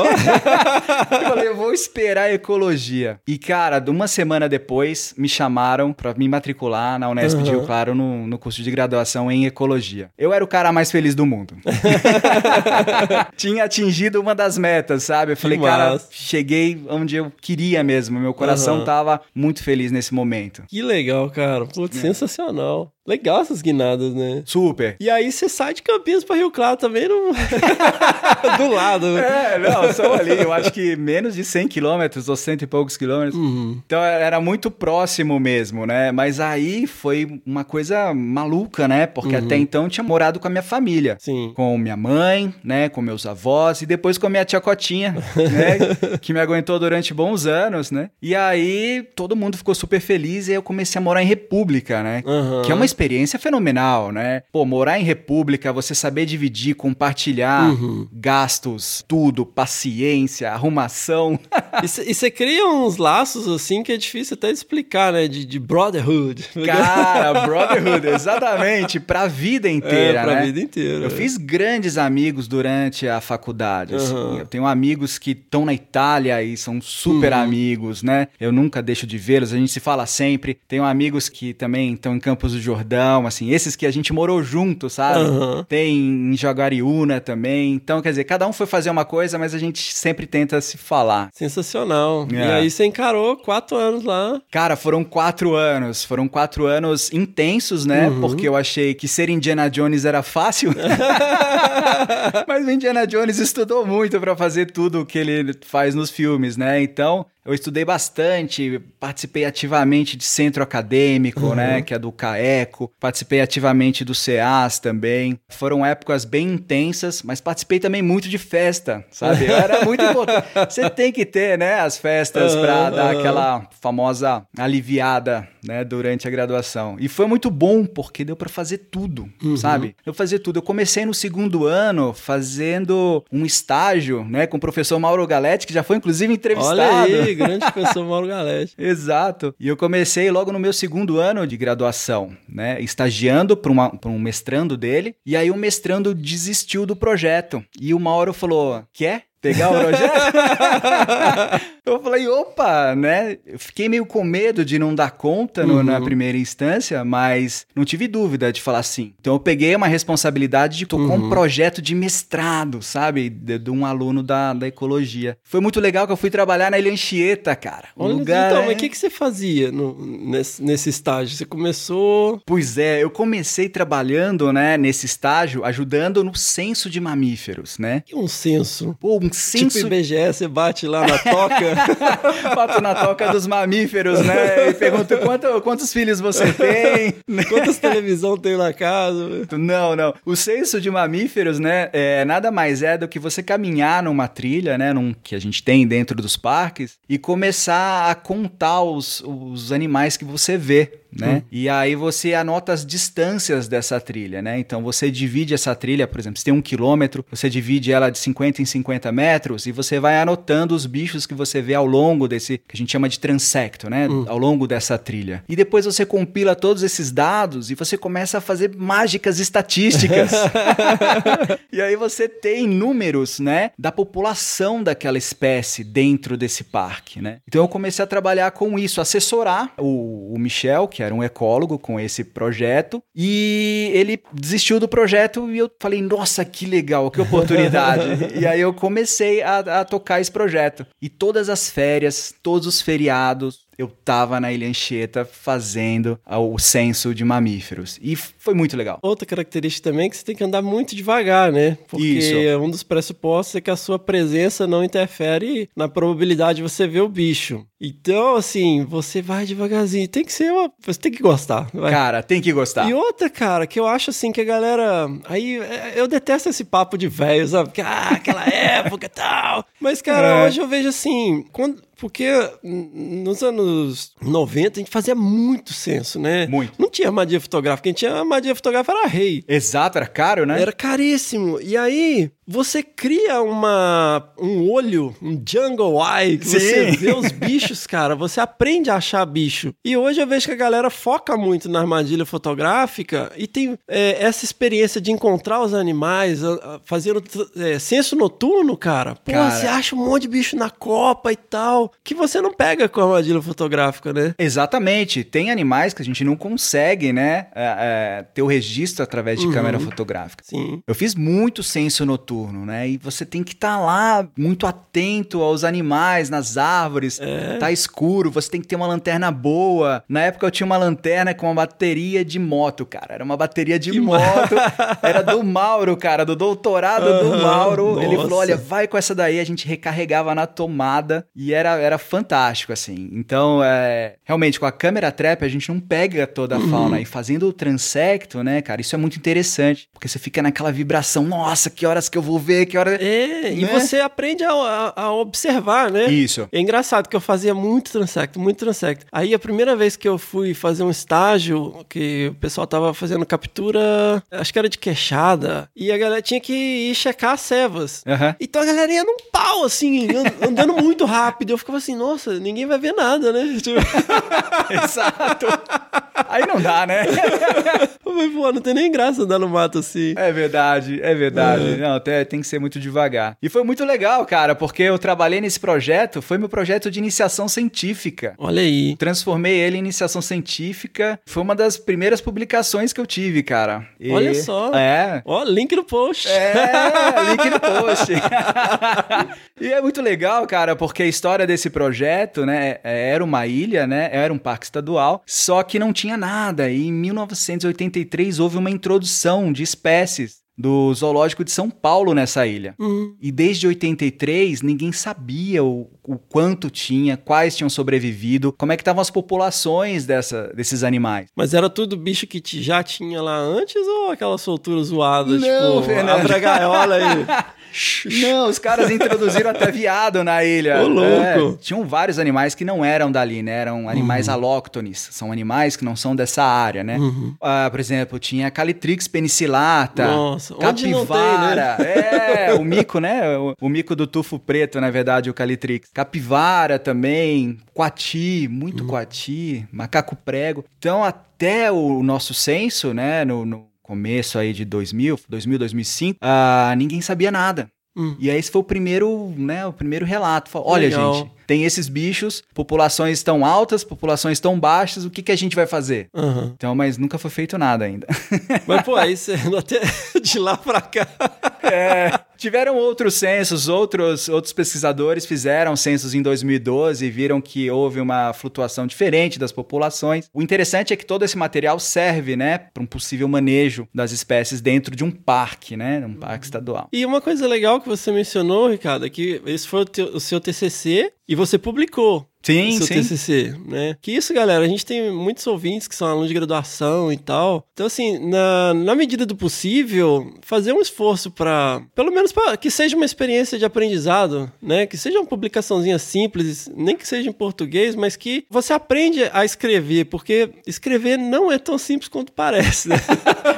Eu falei, eu vou esperar a ecologia. E, cara, de uma semana depois, me chamaram pra me matricular na Unesp de Aham. Rio Claro no, no curso de graduação em ecologia. Eu era o cara mais feliz do mundo. Tinha atingido uma das metas, sabe? Eu falei, cara, cheguei onde eu queria mesmo. Meu coração Aham. tava muito feliz nesse momento. que legal, cara. É. Putz, sensacional. Legal essas guinadas, né? Super. E aí você sai de Campinas pra Rio Claro também no... do lado. É, não, são ali, eu acho que menos de 100 quilômetros, ou cento e poucos quilômetros. Uhum. Então era muito próximo mesmo, né? Mas aí foi uma coisa maluca, né? Porque até então eu tinha morado com a minha família. Sim. Com minha mãe, né? Com meus avós e depois com a minha tia Cotinha, né? que me aguentou durante bons anos, né? E aí todo mundo ficou super feliz e eu comecei a morar em República, né? Aham. Que é uma experiência fenomenal, né? Pô, morar em República, você saber dividir, compartilhar Uhum. gastos, tudo, paciência, arrumação. E você cria uns laços, assim, que é difícil até explicar, né? De, de brotherhood. Cara, brotherhood, exatamente, pra vida inteira, é, pra né? vida inteira. Eu fiz grandes amigos durante a faculdade. assim. Aham. Eu tenho amigos que estão na Itália e são super Uhum. amigos, né? Eu nunca deixo de vê-los, a gente se fala sempre. Tenho amigos que também estão em Campos do Jordão, assim, esses que a gente morou junto, sabe? Aham. Tem em Jaguariúna também. Então, quer dizer, cada um foi fazer uma coisa, mas a gente sempre tenta se falar. Sensacional. E É. aí você encarou quatro anos lá. Cara, foram quatro anos. Foram quatro anos intensos, né? Uhum. Porque eu achei que ser Indiana Jones era fácil. Mas o Indiana Jones estudou muito pra fazer tudo o que ele faz nos filmes, né? Então, eu estudei bastante, participei ativamente de centro acadêmico, né? Que é do CAECO. Participei ativamente do CEAS também. Foram épocas bem intensas, mas participei também muito de festa, sabe? Eu era muito importante. Você tem que ter, né? As festas pra Aham, dar aham. aquela famosa aliviada, né, durante a graduação. E foi muito bom porque deu pra fazer tudo, Uhum. sabe? Eu fazia tudo. Eu comecei no segundo ano fazendo um estágio, né, com o professor Mauro Galetti, que já foi inclusive entrevistado. Olha aí, grande pessoa, Mauro Galete. Exato. E eu comecei logo no meu segundo ano de graduação, né? Estagiando para um mestrando dele. E aí o mestrando desistiu do projeto. E o Mauro falou: quer? Pegar o projeto? eu falei, opa, né? Eu fiquei meio com medo de não dar conta no- Uhum. na primeira instância, mas não tive dúvida de falar sim. Então eu peguei uma responsabilidade de tocar Uhum. um projeto de mestrado, sabe? De, de um aluno da, da ecologia. Foi muito legal que eu fui trabalhar na Ilha Anchieta, cara. Um Olha, lugar, então, é- mas o que, que você fazia no- nesse, nesse estágio? Você começou. Pois é, eu comecei trabalhando, né, nesse estágio, ajudando no censo de mamíferos, né? que um censo. Pô, um Tipo censo IBGE, você bate lá na toca. bato na toca dos mamíferos, né? E pergunto quanto- quantos filhos você tem. Quantas televisão tem na casa? Não, não. O censo de mamíferos, né, é, nada mais é do que você caminhar numa trilha, né, num, que a gente tem dentro dos parques, e começar a contar os, os animais que você vê. Né? E aí você anota as distâncias dessa trilha, né? Então você divide essa trilha, por exemplo, se tem um quilômetro, você divide ela de 50 em 50 metros e você vai anotando os bichos que você vê ao longo desse, que a gente chama de transecto, né? Ao longo dessa trilha. E depois você compila todos esses dados e você começa a fazer mágicas estatísticas. e aí você tem números, né, da população daquela espécie dentro desse parque, né? Então eu comecei a trabalhar com isso, assessorar o, o Michel, que era um ecólogo com esse projeto, e ele desistiu do projeto e eu falei, nossa, que legal, que oportunidade. e aí eu comecei a, a tocar esse projeto. E todas as férias, todos os feriados, eu tava na Ilha Anchieta fazendo o censo de mamíferos. E foi muito legal. Outra característica também é que você tem que andar muito devagar, né? Porque Isso. um dos pressupostos é que a sua presença não interfere na probabilidade de você ver o bicho. Então, assim, você vai devagarzinho. Tem que ser uma. Você tem que gostar. Vai. Cara, tem que gostar. E outra, cara, que eu acho assim que a galera. Aí é, eu detesto esse papo de velho, sabe? Que, ah, aquela época e tal. Mas, cara, É. hoje eu vejo assim. Quando, porque nos anos 90 a gente fazia muito censo, né? Muito. Não tinha armadilha fotográfica. Quem tinha armadilha fotográfica era rei. Exato, era caro, né? Era caríssimo. E aí, você cria uma, um olho, um jungle eye, que você Sim. vê os bichos, cara. Você aprende a achar bicho. E hoje eu vejo que a galera foca muito na armadilha fotográfica e tem é, essa experiência de encontrar os animais, a- a- fazendo é, censo noturno, cara. Pô, Cara. você acha um monte de bicho na copa e tal, que você não pega com a armadilha fotográfica, né? Exatamente. Tem animais que a gente não consegue, né? é, é, ter o registro através de Uhum. câmera fotográfica. Sim. Eu fiz muito censo noturno, né? E você tem que estar lá muito atento aos animais, nas árvores. É. Tá escuro, você tem que ter uma lanterna boa. Na época eu tinha uma lanterna com uma bateria de moto, cara. Era uma bateria de Que moto. Era do Mauro, cara, do doutorado do Aham, Mauro. Ele falou: nossa. olha, vai com essa daí. A gente recarregava na tomada e era, era fantástico, assim. Então, é, realmente, com a câmera trap, a gente não pega toda a Uhum. fauna. E fazendo o transecto, né, cara, isso é muito interessante. Porque você fica naquela vibração: nossa, que horas que eu vou ver, que hora. É, e Né? você aprende a, a- a observar, né? Isso. É engraçado que eu fazia muito transecto, muito transecto. Aí a primeira vez que eu fui fazer um estágio, que o pessoal tava fazendo captura, acho que era de queixada, e a galera tinha que ir checar as cevas. Aham. Então a galera ia num pau, assim, an- andando muito rápido. Eu ficava assim, nossa, ninguém vai ver nada, né? Tipo, Exato. Aí não dá, né? falei, pô, não tem nem graça andar no mato assim. É verdade, é verdade. Não, tem, tem que ser muito devagar. E foi muito legal, cara, porque eu trabalhei nesse projeto, foi meu projeto de iniciação científica. Olha aí. Transformei ele em iniciação científica. Foi uma das primeiras publicações que eu tive, cara. E- Olha só. É. Ó, link no post. É, link no post. e é muito legal, cara, porque a história desse projeto, né, era uma ilha, né, era um parque estadual, só que não tinha nada. E em 1983 houve uma introdução de espécies do zoológico de São Paulo nessa ilha. Hum. E desde 83 ninguém sabia o, o quanto tinha, quais tinham sobrevivido, como é que estavam as populações dessa, desses animais. Mas era tudo bicho que já tinha lá antes ou aquela soltura zoada? Não, tipo, Fernando. abre a gaiola aí. Não, os caras introduziram até viado na ilha. Ô, louco. É, tinham vários animais que não eram dali, né? Eram animais alóctones. São animais que não são dessa área, né? Ah, por exemplo, tinha Calitrix penicillata. Nossa, onde não tem, né? capivara. É, o mico, né? O, o mico do tufo preto, na verdade, o Calitrix. Capivara também, coati, muito coati, macaco prego. Então, até o nosso censo, né? No, no começo aí de 2000, 2000, 2005, ah, ninguém sabia nada. Hum. E aí esse foi o primeiro, né, o primeiro relato. Falou, Olha, Legal. gente, tem esses bichos, populações estão altas, populações estão baixas, o que, que a gente vai fazer? Aham. Então, mas nunca foi feito nada ainda. Mas, pô, aí você até de lá pra cá. É, tiveram outros censos, outros, outros pesquisadores fizeram censos em 2012 e viram que houve uma flutuação diferente das populações. O interessante é que todo esse material serve, né, para um possível manejo das espécies dentro de um parque, né, um parque estadual. E uma coisa legal que você mencionou, Ricardo, é que esse foi o, teu- o seu TCC e você publicou. Sim, seu sim. TCC, né? Que isso, galera, a gente tem muitos ouvintes que são alunos de graduação e tal. Então, assim, na, na medida do possível, fazer um esforço para, pelo menos para que seja uma experiência de aprendizado, né? Que seja uma publicaçãozinha simples, nem que seja em português, mas que você aprende a escrever, porque escrever não é tão simples quanto parece, né?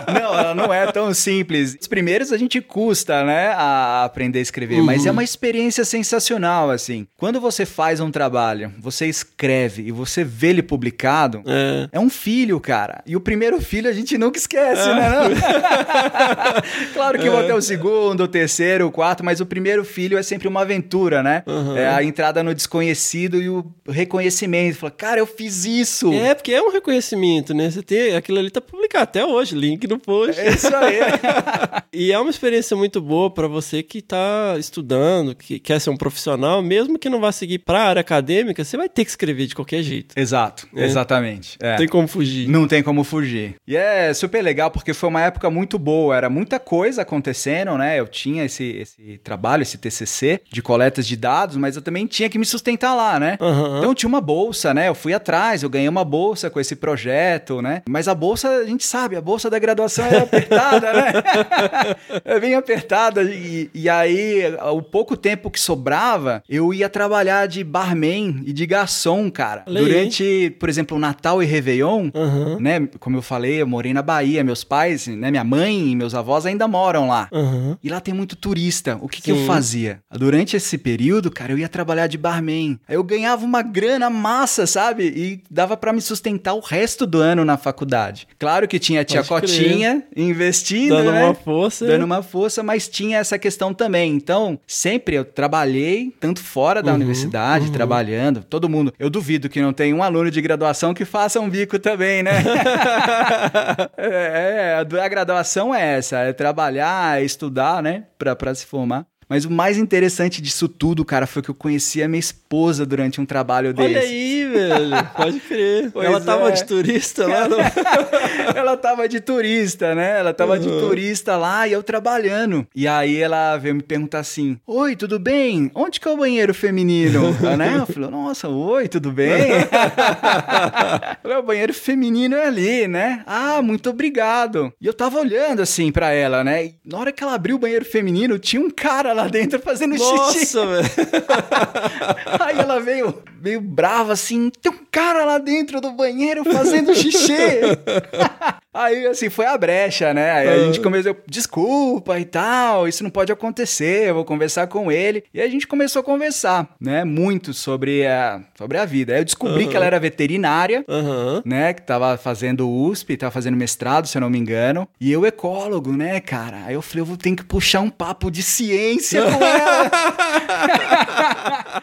Não, ela não é tão simples. Os primeiros a gente custa, né, a aprender a escrever, mas Uhum. é uma experiência sensacional, assim. Quando você faz um trabalho, você escreve e você vê ele publicado, É. é um filho, cara. E o primeiro filho a gente nunca esquece, né? Não? claro que vão ter o segundo, o terceiro, o quarto, mas o primeiro filho é sempre uma aventura, né? Uhum. É a entrada no desconhecido e o reconhecimento. Fala, cara, eu fiz isso. É, porque é um reconhecimento, né? Você tem aquilo ali tá publicado até hoje, link no post. É isso aí. E é uma experiência muito boa para você que tá estudando, que quer ser um profissional, mesmo que não vá seguir para a área acadêmica, você vai ter que escrever de qualquer jeito. Exato, É. exatamente. É. Não tem como fugir. Não tem como fugir. E é super legal porque foi uma época muito boa, era muita coisa acontecendo, né? Eu tinha esse, esse trabalho, esse TCC de coletas de dados, mas eu também tinha que me sustentar lá, né? Aham. Então tinha uma bolsa, né? Eu fui atrás, eu ganhei uma bolsa com esse projeto, né? Mas a bolsa, a gente sabe, a bolsa da graduação é apertada, né? é bem apertada. E, e aí, o pouco tempo que sobrava, eu ia trabalhar de barman e de garçom, cara. Durante, por exemplo, Natal e Réveillon, Aham. né? Como eu falei, eu morei na Bahia, meus pais, né? Minha mãe e meus avós ainda moram lá. Aham. E lá tem muito turista. O que, que eu fazia? Durante esse período, cara, eu ia trabalhar de barman. Aí eu ganhava uma grana massa, sabe? E dava pra me sustentar o resto do ano na faculdade. Claro que tinha a tia Pode crer. Cotinha investindo, Dando né? uma força. Dando uma força, mas tinha essa questão também. Então, sempre eu trabalhei, tanto fora da Uhum, universidade, uhum. trabalhando. Todo mundo. Eu duvido que não tenha um aluno de graduação que faça um bico também, né? é, é, a graduação é essa, é trabalhar, é estudar, né, pra se formar. Mas o mais interessante disso tudo, cara, foi que eu conheci a minha esposa durante um trabalho desse. Olha aí, velho. Pode crer. Pois Ela tava é. de turista lá no... ela tava de turista, né? Ela tava de Uhum. turista lá e eu trabalhando. E aí ela veio me perguntar assim: Oi, tudo bem? Onde que é o banheiro feminino? né? Eu falei, nossa, oi, tudo bem? Eu falei, o banheiro feminino é ali, né? Ah, muito obrigado. E eu tava olhando assim pra ela, né? E na hora que ela abriu o banheiro feminino, tinha um cara lá dentro fazendo xixi. Nossa, velho. Aí ela veio meio brava assim, tem um cara lá dentro do banheiro fazendo xixi. Aí, assim, foi a brecha, né? Aí a gente começou, desculpa e tal, isso não pode acontecer, eu vou conversar com ele. E a gente começou a conversar, né? Muito sobre a, sobre a vida. Aí eu descobri Aham. que ela era veterinária, Aham. né? Que tava fazendo USP, tava fazendo mestrado, se eu não me engano. E eu ecólogo, né, cara? Aí eu falei, eu vou ter que puxar um papo de ciência com ela.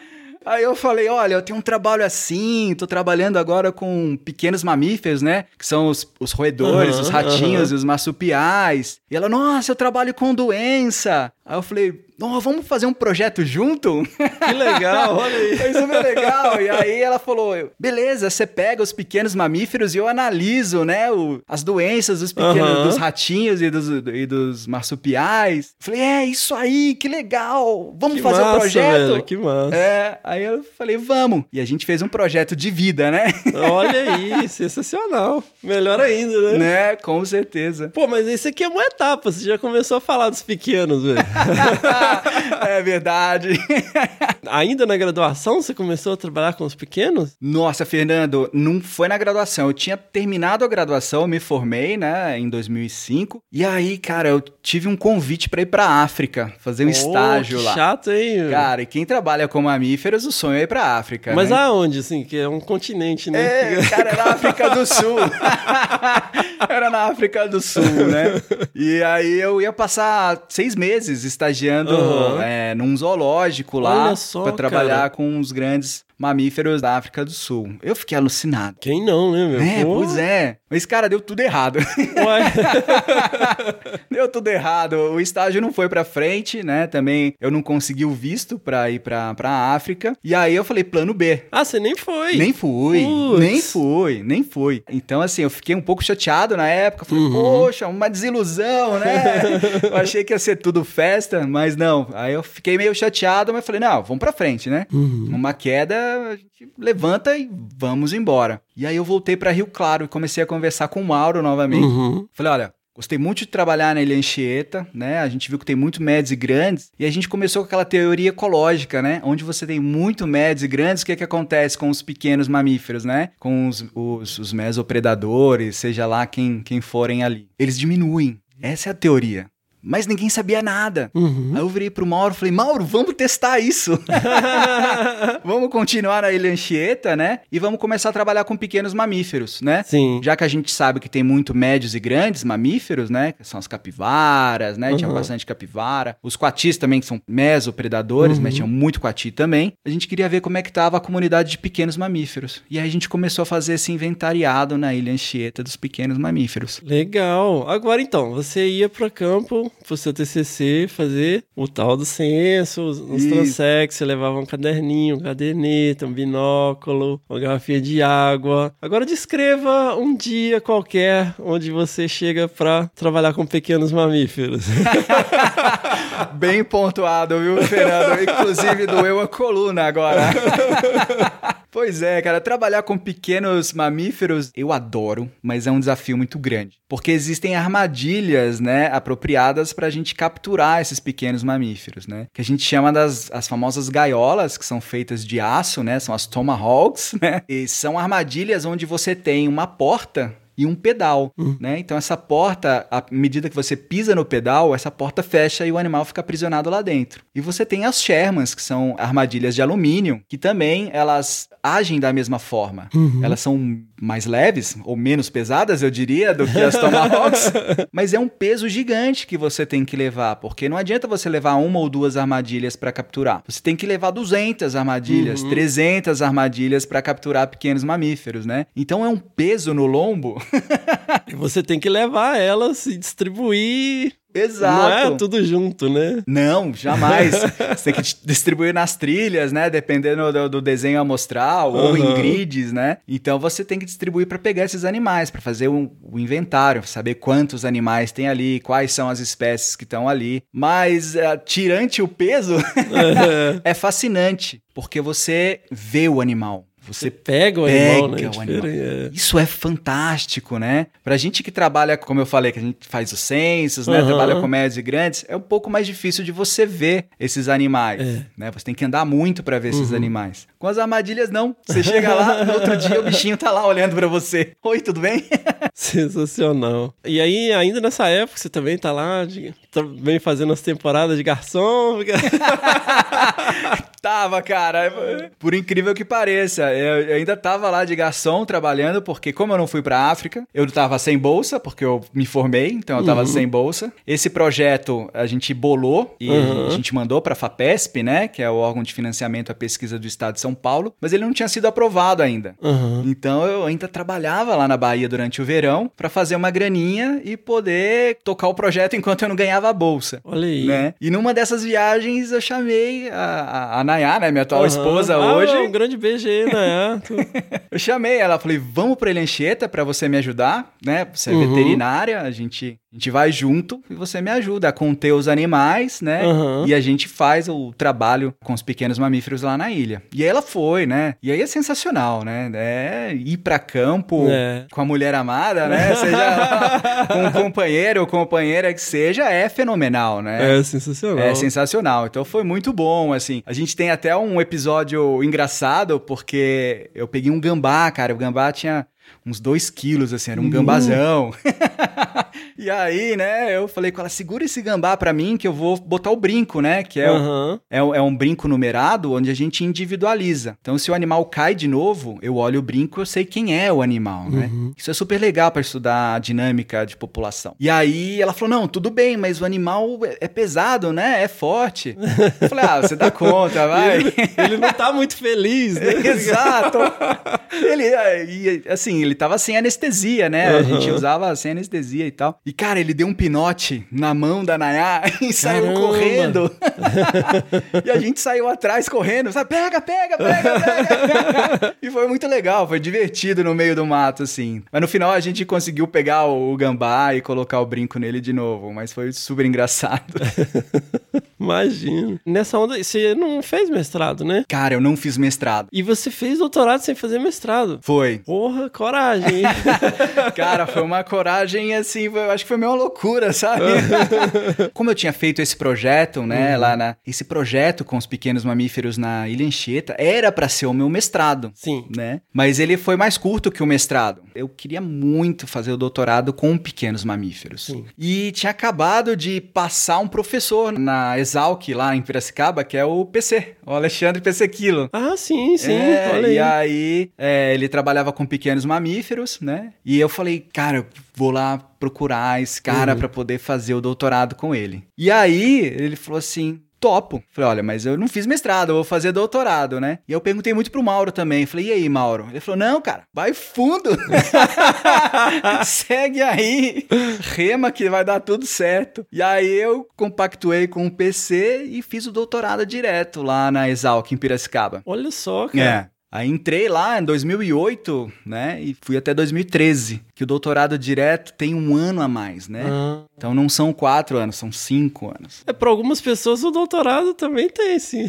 Aí eu falei, olha, eu tenho um trabalho assim, tô trabalhando agora com pequenos mamíferos, né? Que são os, os roedores, Aham, os ratinhos e os marsupiais. E ela, nossa, eu trabalho com doença. Aí eu falei, não, vamos fazer um projeto junto? Que legal, olha aí. Foi super legal. E aí ela falou: beleza, você pega os pequenos mamíferos e eu analiso, né, o- as doenças dos pequenos, Aham. dos ratinhos e dos, e dos marsupiais. Falei, é isso aí, que legal. Vamos Que fazer massa, projeto. velho, que massa. É, aí eu falei, vamos. E a gente fez um projeto de vida, né? Olha aí, sensacional. Melhor ainda, né? né? Com certeza. Pô, mas isso aqui é uma etapa. Você já começou a falar dos pequenos, velho. é verdade. Ainda na graduação você começou a trabalhar com os pequenos? Nossa, Fernando, não foi na graduação. Eu tinha terminado a graduação, me formei, né, em 2005. E aí, cara, eu tive um convite pra ir pra África, fazer um Oh, estágio que lá. chato, hein? Cara, e quem trabalha com mamíferos, o sonho é ir pra África. Mas né? aonde, assim? Que é um continente, né? É, cara, era na África do Sul. era na África do Sul, né? E aí eu ia passar seis meses estagiando Aham. é, num zoológico lá pra trabalhar cara. com os grandes mamíferos da África do Sul. Eu fiquei alucinado. Quem não, né, meu? É, Pô. pois é. Mas, cara, deu tudo errado. Uai. deu tudo errado. O estágio não foi pra frente, né? Também eu não consegui o visto pra ir pra, pra África. E aí eu falei, plano B. Ah, você nem foi. Nem fui, Putz. nem fui, nem fui. Então, assim, eu fiquei um pouco chateado na época. Falei, Uhum. poxa, uma desilusão, né? eu achei que ia ser tudo festa, mas não. Aí eu fiquei meio chateado, mas falei, não, vamos pra frente, né? Uhum. Uma queda, a gente levanta e vamos embora. E aí eu voltei pra Rio Claro e comecei a conversar com o Mauro novamente. Uhum. Falei, olha, gostei muito de trabalhar na Ilha Anchieta, né? A gente viu que tem muito médios e grandes. E a gente começou com aquela teoria ecológica, né? Onde você tem muito médios e grandes, o que, que acontece com os pequenos mamíferos, né? Com os, os, os mesopredadores, seja lá quem, quem forem ali. Eles diminuem. Essa é a teoria. Mas ninguém sabia nada. Uhum. Aí eu virei pro Mauro e falei, Mauro, vamos testar isso. vamos continuar na Ilha Anchieta, né? E vamos começar a trabalhar com pequenos mamíferos, né? Sim. Já que a gente sabe que tem muito médios e grandes mamíferos, né? Que são as capivaras, né? Tinha Uhum. bastante capivara. Os coatis também, que são mesopredadores, Uhum. mas tinha muito coati também. A gente queria ver como é que tava a comunidade de pequenos mamíferos. E aí a gente começou a fazer esse inventariado na Ilha Anchieta dos pequenos mamíferos. Legal. Agora então, você ia pro campo pro seu TCC fazer o tal do censo, os, os Isso. transex, você levava um caderninho, um caderneta, um binóculo, uma garrafinha de água. Agora descreva um dia qualquer onde você chega pra trabalhar com pequenos mamíferos. Bem pontuado, viu, Fernando? Inclusive doeu a coluna agora. Pois é, cara, trabalhar com pequenos mamíferos eu adoro, mas é um desafio muito grande. Porque existem armadilhas, né, apropriadas pra gente capturar esses pequenos mamíferos, né? Que a gente chama das as famosas gaiolas, que são feitas de aço, né? São as tomahawks, né? E são armadilhas onde você tem uma porta e um pedal, né? Então essa porta, à medida que você pisa no pedal, essa porta fecha e o animal fica aprisionado lá dentro. E você tem as Shermans, que são armadilhas de alumínio, que também elas agem da mesma forma. Elas são mais leves ou menos pesadas, eu diria, do que as Tomahawks, mas é um peso gigante que você tem que levar, porque não adianta você levar uma ou duas armadilhas para capturar. Você tem que levar 200 armadilhas, 300 armadilhas para capturar pequenos mamíferos, né? Então é um peso no lombo você tem que levar elas e distribuir. Exato. Não é tudo junto, né? Não, jamais. Você tem que distribuir nas trilhas, né? Dependendo do, do desenho amostral ou em grids, né? Então você tem que distribuir para pegar esses animais, para fazer o, o inventário, saber quantos animais tem ali, quais são as espécies que estão ali. Mas, eh, tirante o peso, é fascinante, porque você vê o animal. Você Pega o animal, né? Pega É o animal. diferente, Isso é fantástico, né? Pra gente que trabalha, como eu falei, que a gente faz os censos, né? Aham. Trabalha com médios e grandes, é um pouco mais difícil de você ver esses animais, É. né? Você tem que andar muito pra ver esses Uhum. animais. Com as armadilhas, não. Você chega lá, no outro dia o bichinho tá lá olhando pra você. Oi, tudo bem? Sensacional. E aí, ainda nessa época, você também tá lá, de, também fazendo as temporadas de garçom. Tava, cara. Por incrível que pareça, eu eu ainda tava lá de garçom trabalhando, porque como eu não fui pra África, eu tava sem bolsa, porque eu me formei, então eu tava Uhum. sem bolsa. Esse projeto a gente bolou e Uhum. a gente mandou pra FAPESP, né, que é o órgão de financiamento à pesquisa do Estado de São Paulo, mas ele não tinha sido aprovado ainda. Aham. Então eu ainda trabalhava lá na Bahia durante o verão pra fazer uma graninha e poder tocar o projeto enquanto eu não ganhava a bolsa Olha aí. né? E numa dessas viagens eu chamei a, a, Nayá, né, minha atual Aham. esposa Ah, hoje. Um grande beijo aí, né? Eu chamei ela, falei, vamos pra Elencheta pra você me ajudar, né? Você é Uhum. veterinária, a gente, a gente vai junto e você me ajuda a conter os animais, né? Aham. E a gente faz o trabalho com os pequenos mamíferos lá na ilha. E aí ela foi, né? E aí é sensacional, né? É ir pra campo É. com a mulher amada, né? Seja com um companheiro ou companheira que seja, é fenomenal, né? É sensacional. É sensacional. Então foi muito bom, assim. A gente tem até um episódio engraçado, porque eu peguei um gambá, cara. O gambá tinha uns dois quilos, assim, era um gambazão. e aí, né, eu falei com ela, segura esse gambá pra mim que eu vou botar o brinco, né? Que é, Aham. é, um- é um brinco numerado onde a gente individualiza. Então, se o animal cai de novo, eu olho o brinco eu sei quem é o animal, né? Isso é super legal pra estudar a dinâmica de população. E aí ela falou: não, tudo bem, mas o animal é- é pesado, né? É forte. Eu falei: ah, você dá conta, vai. Ele não tá muito feliz, né? Exato. Ele, e, assim, ele tava sem anestesia, né? A Aham. gente usava sem anestesia e tal. E, cara, ele deu um pinote na mão da Nayá e saiu Caramba. correndo. e a gente saiu atrás correndo, sabe? Pega, pega, pega, pega. e foi muito legal, foi divertido no meio do mato, assim. Mas no final a gente conseguiu pegar o gambá e colocar o brinco nele de novo. Mas foi super engraçado. Imagino. Nessa onda, você não fez mestrado, né? Cara, eu não fiz mestrado. E você fez doutorado sem fazer mestrado. Foi. Porra, coragem? Cara, foi uma coragem assim, eu acho que foi meio uma loucura, sabe? Como eu tinha feito esse projeto, né, lá na esse projeto com os pequenos mamíferos na Ilha Anchieta, era pra ser o meu mestrado. Sim. Né? Mas ele foi mais curto que o mestrado. Eu queria muito fazer o doutorado com pequenos mamíferos. Sim. E tinha acabado de passar um professor na Exalc, lá em Piracicaba, que é o PC, o Alexandre Pesequilo. Ah, sim, sim. É, e aí é, ele trabalhava com pequenos mamíferos, né? E eu falei, cara, eu vou lá procurar esse cara Uhum. pra poder fazer o doutorado com ele. E aí ele falou assim. Topo. Falei, olha, mas eu não fiz mestrado, eu vou fazer doutorado, né? E eu perguntei muito pro Mauro também. Falei, e aí, Mauro? Ele falou, não, cara, vai fundo. Segue aí. Rema que vai dar tudo certo. E aí eu compactuei com o PC e fiz o doutorado direto lá na Exalc, em Piracicaba. Olha só, cara. É. Aí entrei lá em 2008, né? E fui até 2013. Que o doutorado direto tem um ano a mais, né? Ah. Então não são quatro anos, são cinco anos. É, para algumas pessoas o doutorado também tem, sim.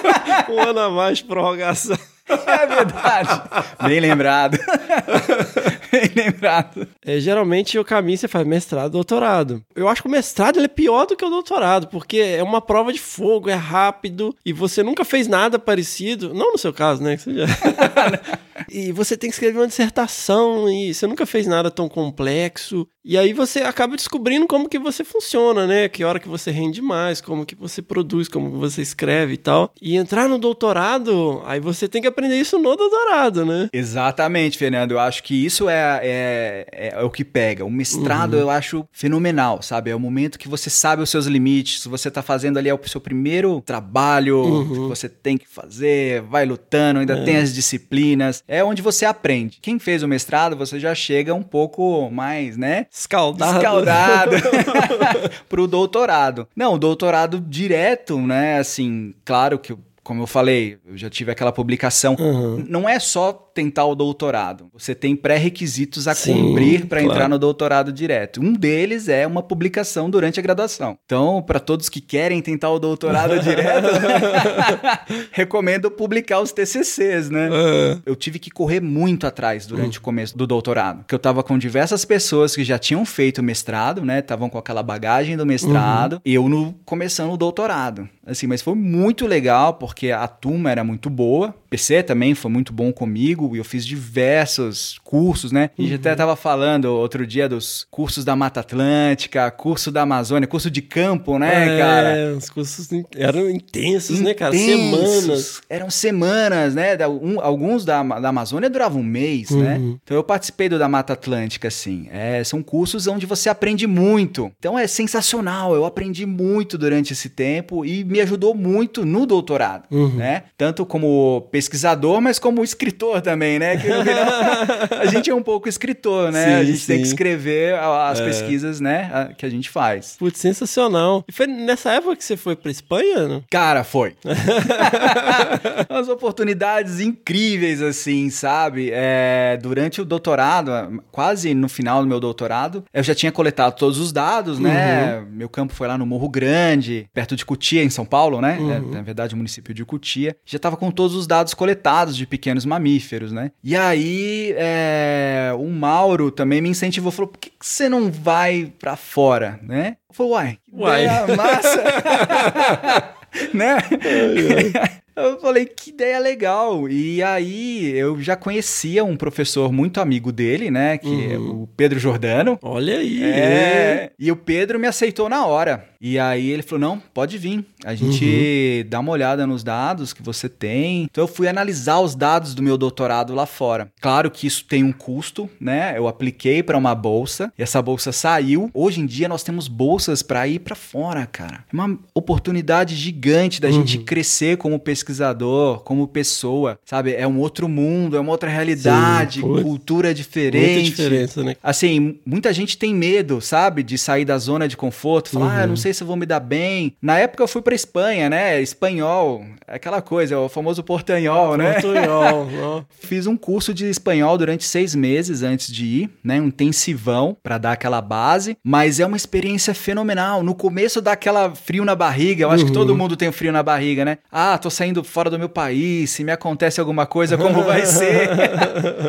um ano a mais de prorrogação. É verdade. Bem lembrado. Bem lembrado. É, geralmente o caminho você faz mestrado, doutorado. Eu acho que o mestrado ele é pior do que o doutorado, porque é uma prova de fogo, é rápido e você nunca fez nada parecido. Não no seu caso, né? que você já- e você tem que escrever uma dissertação e você nunca fez nada tão complexo. E aí você acaba descobrindo como que você funciona, né? Que hora que você rende mais, como que você produz, como que você escreve e tal. E entrar no doutorado, aí você tem que aprender isso no doutorado, né? Exatamente, Fernando. Eu acho que isso é, é, é o que pega. O mestrado eu acho fenomenal, sabe? É o momento que você sabe os seus limites, você tá fazendo ali é o seu primeiro trabalho que você tem que fazer, vai lutando, ainda tem as disciplinas. É onde você aprende. Quem fez o mestrado, você já chega um pouco mais, né? Escaldado. Escaldado pro doutorado. Não, o doutorado direto, né? Assim, claro que, como eu falei, eu já tive aquela publicação. Uhum. Não é só tentar o doutorado. Você tem pré-requisitos a Sim, cumprir para claro. entrar no doutorado direto. Um deles é uma publicação durante a graduação. Então, para todos que querem tentar o doutorado direto, recomendo publicar os TCCs, né? Eu tive que correr muito atrás durante o começo do doutorado, porque eu tava com diversas pessoas que já tinham feito mestrado, né? Estavam com aquela bagagem do mestrado, e eu no começando o doutorado. Assim, mas foi muito legal porque a turma era muito boa. O PC também foi muito bom comigo e eu fiz diversos cursos, né? E já até tava falando outro dia dos cursos da Mata Atlântica, curso da Amazônia, curso de campo, né, é, cara? os cursos eram intensos, né, cara? Intensos. Semanas. Eram semanas, né? Alguns da, da Amazônia duravam um mês, né? Uhum. Então eu participei do da Mata Atlântica, assim. É, são cursos onde você aprende muito. Então é sensacional. Eu aprendi muito durante esse tempo e me ajudou muito no doutorado, Uhum. né? Tanto como pesquisador, mas como escritor também, né? Que a gente é um pouco escritor, né? Sim, a gente tem que sim. escrever as É. pesquisas, né? que a gente faz. Putz, sensacional. E foi nessa época que você foi pra Espanha, não? Cara, foi. Umas oportunidades incríveis, assim, sabe? É, durante o doutorado, quase no final do meu doutorado, eu já tinha coletado todos os dados, né? Meu campo foi lá no Morro Grande, perto de Cutia, em São Paulo, né? É, na verdade, o município de Cutia. Já tava com todos os dados coletados de pequenos mamíferos, né? E aí, é, o Mauro também me incentivou, falou, por que, que você não vai pra fora, né? Eu falei, uai, Uai. massa! né? Eu falei, que ideia legal. E aí, eu já conhecia um professor muito amigo dele, né? Que é o Pedro Jordano. Olha aí. É, e o Pedro me aceitou na hora. E aí ele falou: não, pode vir. A gente dá uma olhada nos dados que você tem. Então eu fui analisar os dados do meu doutorado lá fora. Claro que isso tem um custo, né? Eu apliquei para uma bolsa e essa bolsa saiu. Hoje em dia nós temos bolsas para ir para fora, cara. É uma oportunidade gigante da gente crescer como pesquisador, como pessoa, sabe? É um outro mundo, é uma outra realidade, putz. cultura diferente. Muita diferença, né? Assim, muita gente tem medo, sabe? De sair da zona de conforto, falar, ah, eu não sei se eu vou me dar bem. Na época eu fui pra Espanha, né? Espanhol, aquela coisa, o famoso portanhol, né? Portunhol, ó. Fiz um curso de espanhol durante seis meses antes de ir, né? Um intensivão pra dar aquela base, mas é uma experiência fenomenal. No começo dá aquela frio na barriga, eu acho que todo mundo tem um frio na barriga, né? Ah, tô saindo fora do meu país, se me acontece alguma coisa, como vai ser?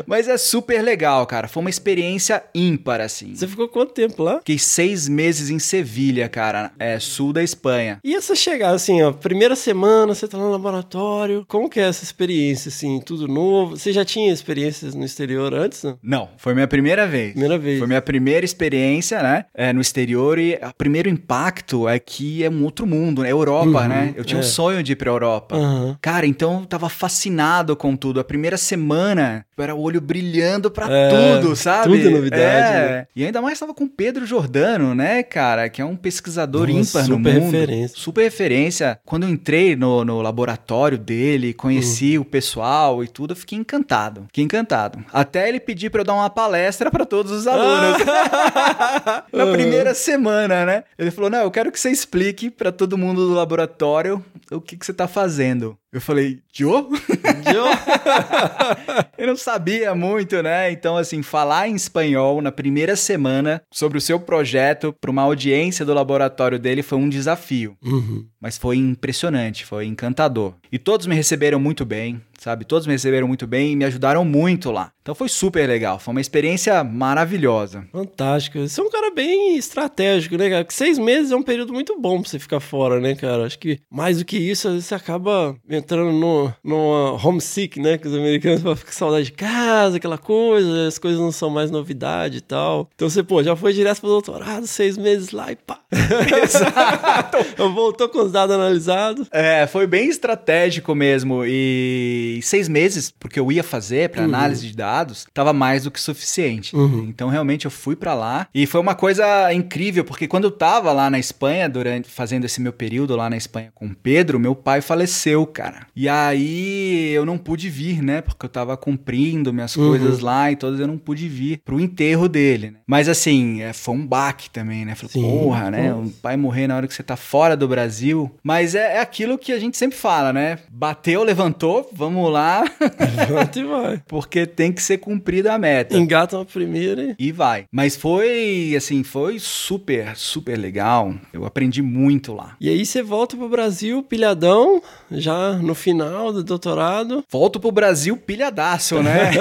mas é super legal, cara. Foi uma experiência ímpar, assim. Você ficou quanto tempo lá? Fiquei seis meses em Sevilha, cara, é sul da Espanha. E essa chegada, assim, ó, primeira semana, você tá lá no laboratório, como que é essa experiência, assim, tudo novo? Você já tinha experiências no exterior antes, não? Não, foi minha primeira vez. Primeira vez. Foi minha primeira experiência, né? É, no exterior e o primeiro impacto é que é um outro mundo, né? Europa, Uhum, né? Eu tinha é. um sonho de ir pra Europa. Aham. Aham. Cara, então eu tava fascinado com tudo. A primeira semana era o olho brilhando pra É, tudo, sabe? tudo novidade, É. né? E ainda mais tava com o Pedro Jordano, né, cara? Que é um pesquisador Nossa, ímpar no super mundo. referência. Super referência. Quando eu entrei no, no laboratório dele, conheci Uhum. o pessoal e tudo, eu fiquei encantado. Fiquei encantado. Até ele pedir pra eu dar uma palestra pra todos os alunos. Na primeira semana, né? Ele falou: Não, eu quero que você explique pra todo mundo do laboratório o que, que você tá fazendo. Eu falei, Joe? eu não sabia muito, né? Então, assim, falar em espanhol na primeira semana sobre o seu projeto para uma audiência do laboratório dele foi um desafio. Uhum. Mas foi impressionante, foi encantador. E todos me receberam muito bem, sabe? Todos me receberam muito bem e me ajudaram muito lá. Então foi super legal, foi uma experiência maravilhosa. Fantástico. Você é um cara bem estratégico, né, cara? Porque seis meses é um período muito bom pra você ficar fora, né, cara? Acho que mais do que isso, às vezes você acaba entrando no, numa homesick, né? Que os americanos falam, fica com saudade de casa, aquela coisa, as coisas não são mais novidade e tal. Então você, pô, já foi direto pro doutorado, seis meses lá e pá. Exato. Voltou com os dados analisados. É, foi bem estratégico mesmo. E seis meses, porque eu ia fazer para análise de dados, tava mais do que suficiente. Uhum. Então, realmente, eu fui para lá. E foi uma coisa incrível, porque quando eu tava lá na Espanha, durante fazendo esse meu período lá na Espanha com o Pedro, meu pai faleceu, cara. E aí eu não pude vir, né? Porque eu tava cumprindo minhas Uhum. coisas lá e todas eu não pude vir pro enterro dele, né? Mas assim, é, foi um baque também, né? Falei, Sim, porra, né? O pai morrer na hora que você tá fora do Brasil. Mas é, é aquilo que a gente sempre fala, né? Bateu, levantou, vamos lá, e vai. porque tem que ser cumprida a meta. Engata uma primeira e... E vai. Mas foi, assim, foi super, super legal. Eu aprendi muito lá. E aí você volta pro Brasil, pilhadão, já no final do doutorado. Volto pro Brasil pilhadaço, né?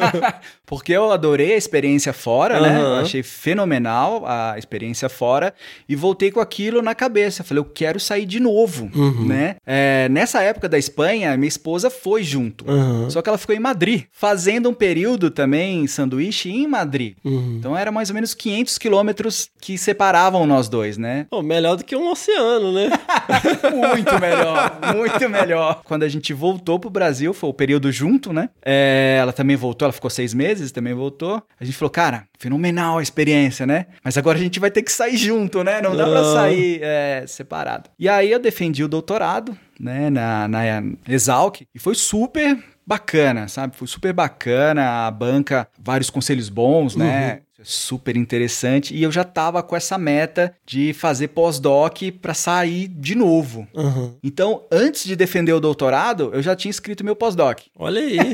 Porque eu adorei a experiência fora, né? Eu achei fenomenal a experiência fora. E voltei com aquilo na cabeça. Falei, eu quero sair de novo, Uhum. né? É, nessa época da Espanha, minha esposa foi junto. Aham. Só que ela ficou em Madrid, fazendo um período também em sanduíche em Madrid. Uhum. Então era mais ou menos 500 quilômetros que separavam nós dois, né? Pô, melhor do que um oceano, né? Muito melhor, muito melhor. Quando a gente voltou pro Brasil, foi o período junto, né? É, ela também voltou, ela ficou seis meses, também voltou. A gente falou, cara, fenomenal a experiência, né? Mas agora a gente vai ter que sair junto, né? Não dá pra sair é, separado. E aí eu defendi o doutorado, né, na, na Exalc, e foi super bacana, sabe? Foi super bacana, a banca, vários conselhos bons, né? Super interessante. E eu já tava com essa meta de fazer pós-doc pra sair de novo. Aham. Então, antes de defender o doutorado, eu já tinha escrito meu pós-doc. Olha aí.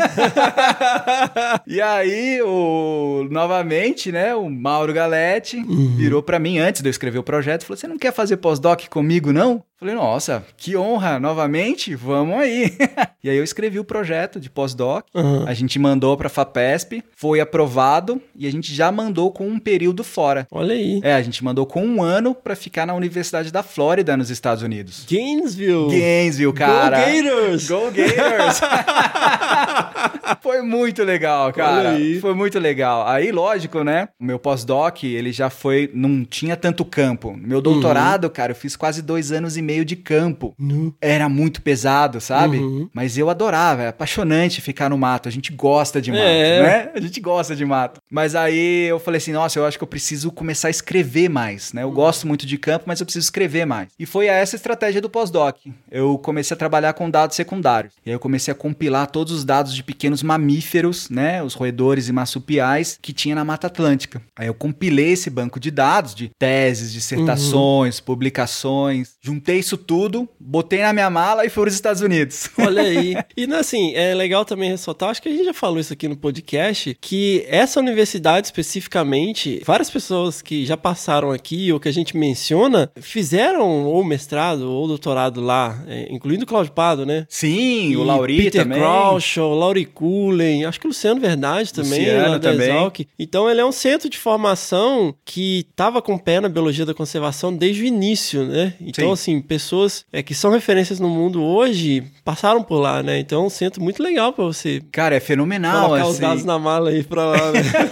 E aí, o, novamente, né, o Mauro Galetti virou pra mim antes de eu escrever o projeto e falou: Você não quer fazer pós-doc comigo, não? Falei, nossa, que honra, novamente, vamos aí. e aí eu escrevi o projeto de pós-doc, Aham. a gente mandou pra FAPESP, foi aprovado e a gente já mandou com um período fora. Olha aí. É, a gente mandou com um ano pra ficar na Universidade da Flórida, nos Estados Unidos. Gainesville. Gainesville, cara. Go Gators! Go Gators! foi muito legal, cara. Olha aí. Foi muito legal. Aí, lógico, né? O meu pós-doc, ele já foi. Não tinha tanto campo. Meu doutorado, cara, eu fiz quase dois anos e meio de campo. Nu. Era muito pesado, sabe? Uhum. Mas eu adorava, é apaixonante ficar no mato. A gente gosta de mato, É. né? A gente gosta de mato. Mas aí eu falei assim, nossa, eu acho que eu preciso começar a escrever mais, né? Eu gosto muito de campo, mas eu preciso escrever mais. E foi essa a estratégia do pós-doc. Eu comecei a trabalhar com dados secundários. E aí eu comecei a compilar todos os dados de pequenos mamíferos, né? Os roedores e marsupiais que tinha na Mata Atlântica. Aí eu compilei esse banco de dados, de teses, dissertações, publicações. Juntei isso tudo, botei na minha mala e fui para os Estados Unidos. Olha aí. E assim, é legal também ressaltar, acho que a gente já falou isso aqui no podcast, que essa universidade especificamente, várias pessoas que já passaram aqui ou que a gente menciona, fizeram ou mestrado ou doutorado lá, é, incluindo o Claudio Pado, né? Sim, o E Lauri Peter também. Crouchel, Lauri Cullen, acho que o Luciano Verdade também, Luciano também. Exalc. Então ele é um centro de formação que estava com o pé na biologia da conservação desde o início, né? Então, Sim. assim, pessoas é, que são referências no mundo hoje passaram por lá, né? Então é um centro muito legal para você Cara, é fenomenal, colocar os assim. dados na mala aí pra lá, né?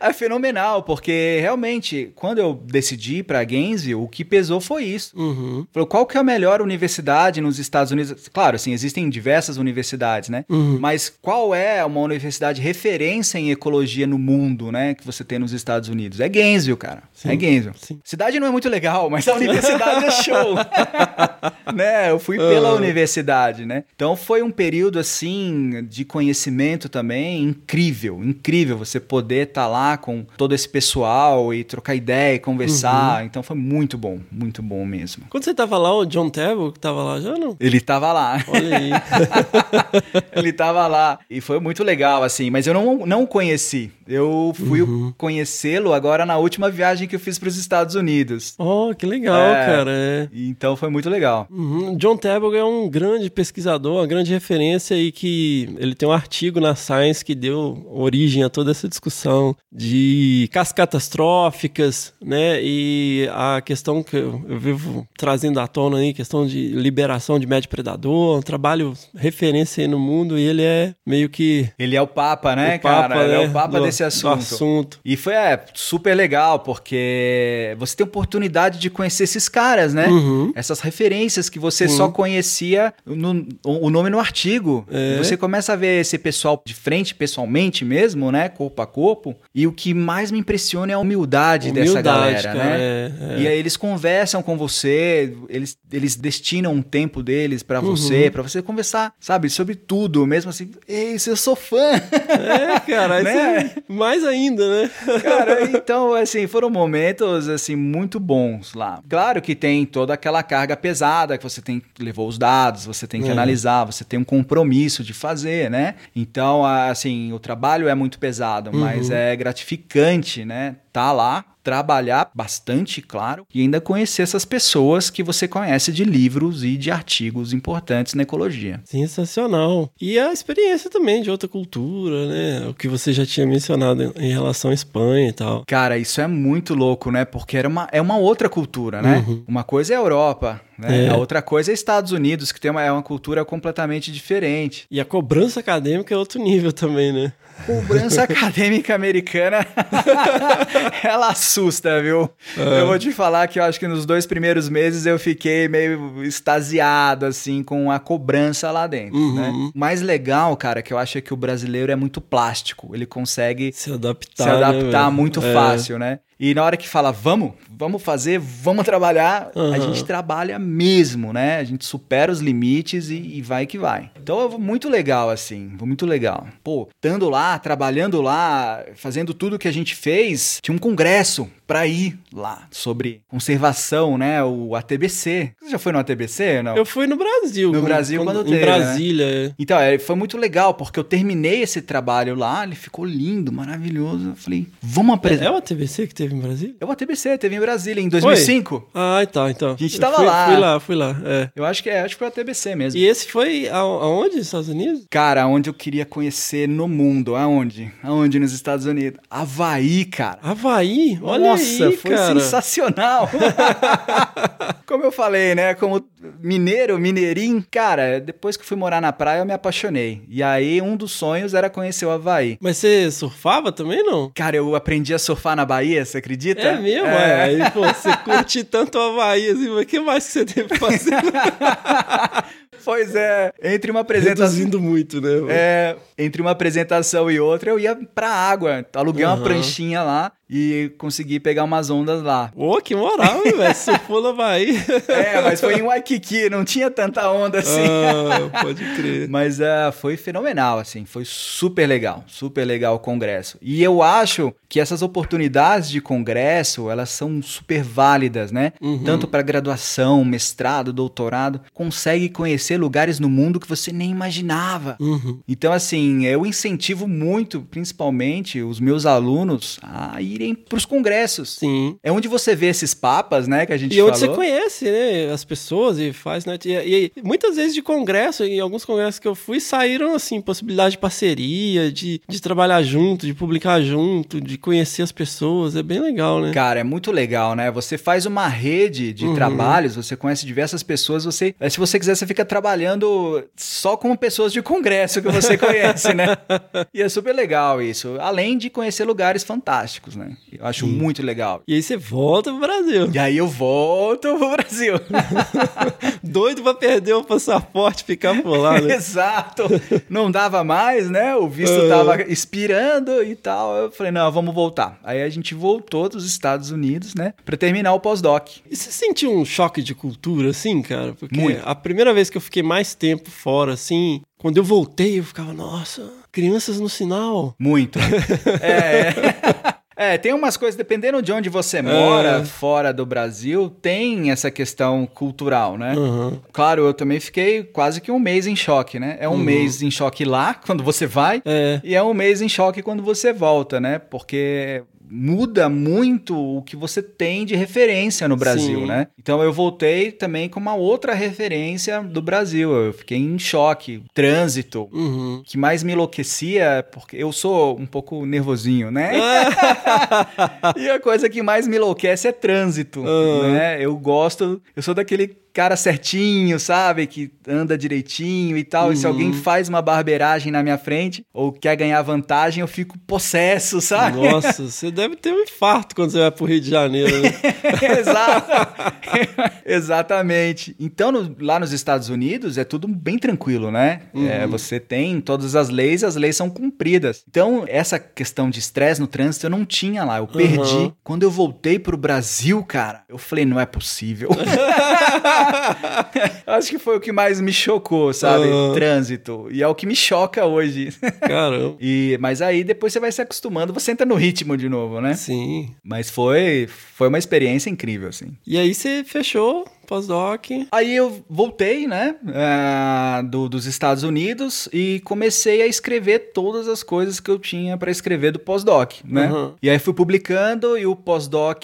é fenomenal, porque realmente, quando eu decidi ir pra Gainesville, o que pesou foi isso. Uhum. Falou, qual que é a melhor universidade nos Estados Unidos? Claro, assim, existem diversas universidades, né? Uhum. Mas qual é uma universidade referência em ecologia no mundo, né? Que você tem nos Estados Unidos? É Gainesville, cara. Sim, é Gainesville. sim. Cidade não é muito legal, mas a universidade é show. né? Eu fui pela Ah. universidade, né? Então foi um período, assim, de conhecimento também incrível. Incrível você poder estar lá com todo esse pessoal e trocar ideia e conversar. Uhum. Então foi muito bom, muito bom mesmo. Quando você tava lá, o John Table que tava lá já não? Ele tava lá. Olha aí. Ele tava lá. E foi muito legal, assim. Mas eu não, não o conheci. Eu fui Uhum. conhecê-lo agora na última viagem que eu fiz para os Estados Unidos. oh, que legal, É. cara. É. Então foi muito legal. Uhum. John Tabor é um grande pesquisador, uma grande referência aí que ele tem um artigo na Science que deu origem a toda essa discussão de cascatas tróficas, né? E a questão que eu, eu vivo trazendo à tona aí, questão de liberação de médio predador, um trabalho referência aí no mundo e ele é meio que Ele é o Papa, né, o papa, cara? Ele é né, o Papa do- desse assunto. assunto. E foi é, super legal, porque você tem oportunidade de conhecer esses caras, né? Uhum. Essas referências que você só conhecia no, o nome no artigo. É. E você começa a ver esse pessoal de frente, pessoalmente mesmo, né? Corpo a corpo. E o que mais me impressiona é a humildade, dessa Humildade, galera, cara, né? é, é. E aí eles conversam com você, eles, eles destinam um tempo deles pra Uhum. você, pra você conversar, sabe, sobre tudo, mesmo assim, ei, eu sou fã. É, cara, Né? é mais ainda, né? Cara, então, assim, foram momentos, assim, muito bons lá. Claro que tem toda aquela carga pesada, que você tem levou os dados, você tem que É. analisar, você tem um compromisso de fazer, né? Então, assim, o trabalho é muito pesado, mas Uhum. é gratificante, né? Tá lá, trabalhar bastante, claro, e ainda conhecer essas pessoas que você conhece de livros e de artigos importantes na ecologia. Sensacional. E a experiência também de outra cultura, né? O que você já tinha mencionado em relação à Espanha e tal. Cara, isso é muito louco, né? Porque era uma, é uma outra cultura, né? Uma coisa é a Europa, né? É. A outra coisa é Estados Unidos, que tem uma, é uma cultura completamente diferente. E a cobrança acadêmica é outro nível também, né? Cobrança acadêmica americana, ela assusta, viu? É. Eu vou te falar que eu acho que nos dois primeiros meses eu fiquei meio extasiado, assim, com a cobrança lá dentro, Uhum. né? O mais legal, cara, que eu acho é que o brasileiro é muito plástico. Ele consegue Se adaptar. se adaptar né, muito É. fácil, né? E na hora que fala, vamos, vamos fazer, vamos trabalhar, a Aham. gente trabalha mesmo, né? A gente supera os limites e, e vai que vai. Então, é muito legal, assim, muito legal. Pô, estando lá, trabalhando lá, fazendo tudo que a gente fez, tinha um congresso pra ir lá sobre conservação, né? O ATBC. Você já foi no ATBC, não? Eu fui no Brasil. No Brasil, quando Em teve, né? Brasília. é. Então, é, foi muito legal, porque eu terminei esse trabalho lá, ele ficou lindo, maravilhoso. Eu falei, vamos É, apresentar. é o ATVC que teve em Brasília? É o ATBC, teve em Brasília em 2005. Ah, tá, então. A gente Eu tava fui- lá. Fui lá, fui lá, é. Eu acho que é, acho que foi o ATBC mesmo. E esse foi a- aonde? Nos Estados Unidos? Cara, onde eu queria conhecer no mundo, aonde? Aonde nos Estados Unidos? Havaí, cara. Havaí? Olha Nossa, aí, foi cara. sensacional. Como eu falei, né? Como mineiro, mineirinho, cara, depois que fui morar na praia, eu me apaixonei. E aí, um dos sonhos era conhecer o Havaí. Mas você surfava também, não? Cara, eu aprendi a surfar na Bahia, você acredita? É mesmo? É. Aí, pô, você curte tanto o Havaí, assim, mas o que mais que você teve que fazer? Pois é, entre uma apresentação. Reduzindo muito, né? mano? É, entre uma apresentação e outra, eu ia pra água. Aluguei uma Aham. pranchinha lá e consegui pegar umas ondas lá. Ô, que moral, hein, velho? Surfou Havaí. É, mas foi em Waikiki, não tinha tanta onda assim. Ah, pode crer. Mas ah, foi fenomenal, assim, foi super legal, super legal o congresso. E eu acho que essas oportunidades de congresso, elas são super válidas, né? Tanto para graduação, mestrado, doutorado, consegue conhecer lugares no mundo que você nem imaginava. Uhum. Então, assim, eu incentivo muito, principalmente, os meus alunos a irem irem pros congressos. Sim. É onde você vê esses papas, né, que a gente E onde você falou. conhece, né, as pessoas e faz, né? E, e muitas vezes de congresso, em alguns congressos que eu fui, saíram, assim, possibilidade de parceria, de, de trabalhar junto, de publicar junto, de conhecer as pessoas. É bem legal, né? Cara, é muito legal, né? Você faz uma rede de Uhum. trabalhos, você conhece diversas pessoas, você, eh, se você quiser, você fica trabalhando só com pessoas de congresso que você conhece, né? E é super legal isso. Além de conhecer lugares fantásticos, né? Eu acho muito legal. E aí você volta pro Brasil. E aí eu volto pro Brasil. Doido pra perder o passaporte e ficar por lá, né? Exato. Não dava mais, né? O visto Uhum. tava expirando e tal. Eu falei, não, vamos voltar. Aí a gente voltou dos Estados Unidos, né? Pra terminar o pós-doc. E você sentiu um choque de cultura, assim, cara? Porque Muito. a primeira vez que eu fiquei mais tempo fora, assim, quando eu voltei, eu ficava, nossa, crianças no sinal. Muito. é. É, tem umas coisas, dependendo de onde você mora, É. fora do Brasil, tem essa questão cultural, né? Aham. Claro, eu também fiquei quase que um mês em choque, né? É um mês em choque lá, quando você vai, É. e é um mês em choque quando você volta, né? Porque muda muito o que você tem de referência no Brasil, Sim. né? Então eu voltei também com uma outra referência do Brasil. Eu fiquei em choque, trânsito. Uhum. O que mais me enlouquecia, porque eu sou um pouco nervosinho, né? e a coisa que mais me enlouquece é trânsito, Aham. né? Eu gosto, eu sou daquele cara certinho, sabe? Que anda direitinho e tal. E se Uhum. alguém faz uma barbeiragem na minha frente ou quer ganhar vantagem, eu fico possesso, sabe? Nossa, você deve ter um infarto quando você vai pro Rio de Janeiro, né? Exato. Exatamente. Então, no- lá nos Estados Unidos é tudo bem tranquilo, né? Uhum. É, você tem todas as leis, as leis são cumpridas. Então, essa questão de estresse no trânsito eu não tinha lá, eu perdi. Uhum. Quando eu voltei pro Brasil, cara, eu falei, não é possível. Acho que foi o que mais me chocou, sabe? Uhum. Trânsito. E é o que me choca hoje. Caramba. E, mas aí depois você vai se acostumando, você entra no ritmo de novo, né? Sim. Mas foi, foi uma experiência incrível, assim. E aí você fechou pós-doc. Aí eu voltei, né, ah, do- dos Estados Unidos e comecei a escrever todas as coisas que eu tinha para escrever do pós-doc, né? Uhum. E aí fui publicando e o pós-doc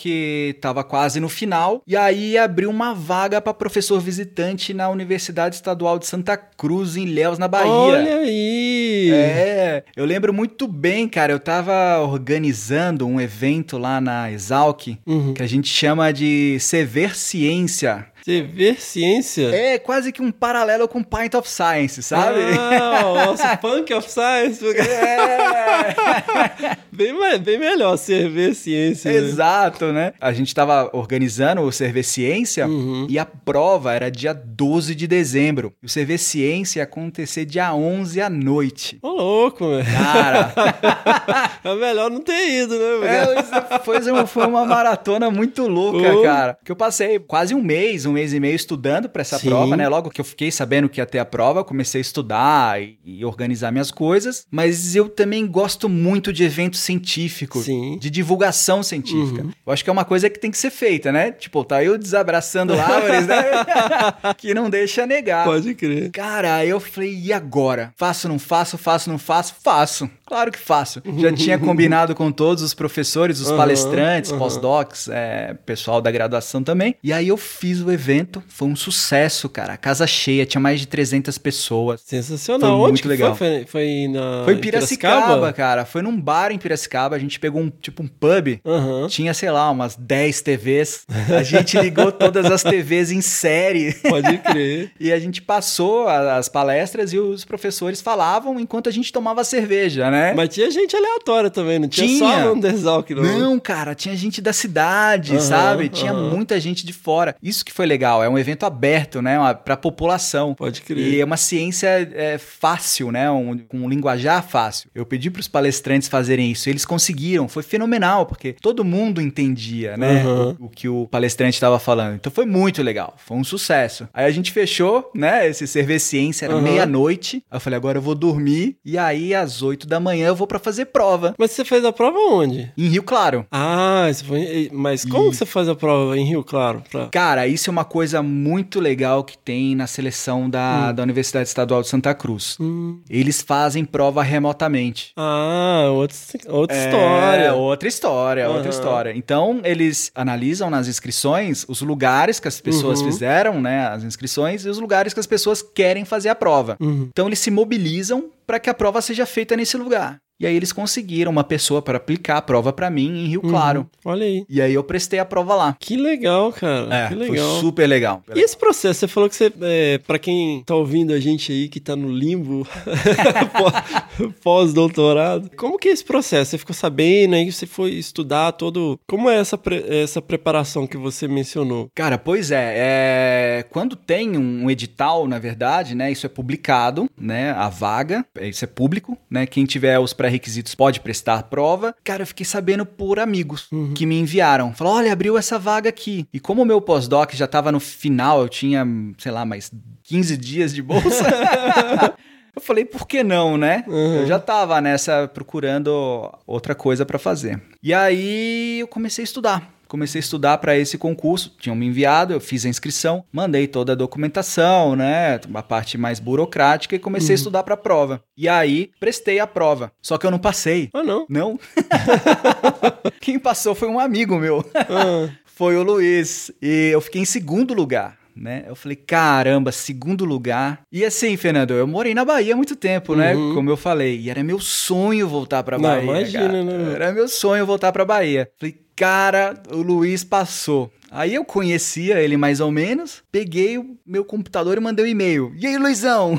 tava quase no final e aí abriu uma vaga para professor visitante na Universidade Estadual de Santa Cruz em Ilhéus, na Bahia. Olha aí! É, eu lembro muito bem, cara. Eu tava organizando um evento lá na Exalc Uhum. que a gente chama de Sever Ciência. Você vê ciência? É quase que um paralelo com Pint of Science, sabe? Ah, nossa, Punk of Science. É. bem, bem melhor cerveja ciência. né? Exato, né? A gente tava organizando o Cerver Ciência Uhum. e a prova era dia 12 de dezembro. E o Cerver Ciência ia acontecer dia 11 à noite. Ô, louco, velho. Cara, É melhor não ter ido, né? É, foi, uma, foi uma maratona muito louca, Oh. cara. Que eu passei quase um mês, um mês e meio estudando pra essa Sim. prova, né? Logo que eu fiquei sabendo que ia ter a prova, comecei a estudar e, e organizar minhas coisas. Mas eu também gosto muito de eventos científicos, Sim. de divulgação científica. Uhum. Eu acho que é uma coisa que tem que ser feita, né? Tipo, tá eu desabraçando árvores, né? que não deixa negar. Pode crer. Cara, eu falei, e agora? Faço, não faço, faço, não faço? Faço. Claro que faço. Já tinha combinado com todos os professores, os Aham, palestrantes, aham. pós-docs, é, pessoal da graduação também. E aí eu fiz o evento, foi um sucesso, cara. Casa cheia, tinha mais de 300 pessoas. Sensacional. Foi Onde muito que legal. foi? Foi, na Foi em Piracicaba, cara. Foi num bar em Piracicaba. A gente pegou um tipo um pub. Aham. Tinha, sei lá, umas 10 TVs. A gente ligou todas as TVs em série. Pode crer. E a gente passou a- as palestras e os professores falavam enquanto a gente tomava cerveja, né? Mas tinha gente aleatória também, não tinha, Tinha. só aluno da Exalc, não. Não, cara, tinha gente da cidade, Aham, sabe? Tinha aham. muita gente de fora. Isso que foi legal, é um evento aberto, né? Pra população. Pode E crer. é uma ciência é, fácil, né? Um, com um linguajar fácil. Eu pedi pros palestrantes fazerem isso. Eles conseguiram. Foi fenomenal, porque todo mundo entendia, né? Aham. O, o que o palestrante estava falando. Então foi muito legal. Foi um sucesso. Aí a gente fechou, né? Esse Cerveja Ciência era meia-noite. Aí eu falei, agora eu vou dormir. E aí, às oito da manhã, amanhã eu vou pra fazer prova. Mas você fez a prova onde? Em Rio Claro. Ah, foi... mas como que você faz a prova em Rio Claro? Pra... Cara, isso é uma coisa muito legal que tem na seleção da, da Universidade Estadual de Santa Cruz. Hum. Eles fazem prova remotamente. Ah, outra, outra É, história. outra história, outra Aham. história. Então, eles analisam nas inscrições os lugares que as pessoas Uhum. fizeram, né, as inscrições, e os lugares que as pessoas querem fazer a prova. Uhum. Então, eles se mobilizam para que a prova seja feita nesse lugar. E aí eles conseguiram uma pessoa para aplicar a prova para mim em Rio Claro. Uhum. Olha aí. E aí eu prestei a prova lá. Que legal, cara. É, que foi legal. super legal. E esse processo, você falou que você, é, para quem tá ouvindo a gente aí que tá no limbo pós- pós-doutorado, como que é esse processo? Você ficou sabendo aí, você foi estudar todo. Como é essa, pre- essa preparação que você mencionou? Cara, pois é, é, quando tem um edital, na verdade, né, isso é publicado, né, a vaga, isso é público, né, quem tiver os pré-requisitos pode prestar prova. Cara, eu fiquei sabendo por amigos que me enviaram, falou, olha, abriu essa vaga aqui. E como o meu pós-doc já tava no final, eu tinha, sei lá, mais 15 dias de bolsa. Eu falei, por que não, né? Eu já tava nessa procurando outra coisa pra fazer. E aí eu comecei a estudar. Comecei a estudar para esse concurso, tinham me enviado, eu fiz a inscrição, mandei toda a documentação, né, a parte mais burocrática e comecei a estudar para a prova. E aí prestei a prova, só que eu não passei. Ah, não. Não. Quem passou foi um amigo meu. Ah, Foi o Luiz. E eu fiquei em segundo lugar. Né? Eu falei, caramba, segundo lugar. E assim, Fernando, eu morei na Bahia há muito tempo, né? Uhum. Como eu falei. E era meu sonho voltar pra Não, Bahia. imagina, cara. né? Era meu sonho voltar pra Bahia. Falei, cara, o Luiz passou. Aí eu conhecia ele mais ou menos, peguei o meu computador e mandei um e-mail. E aí, Luizão?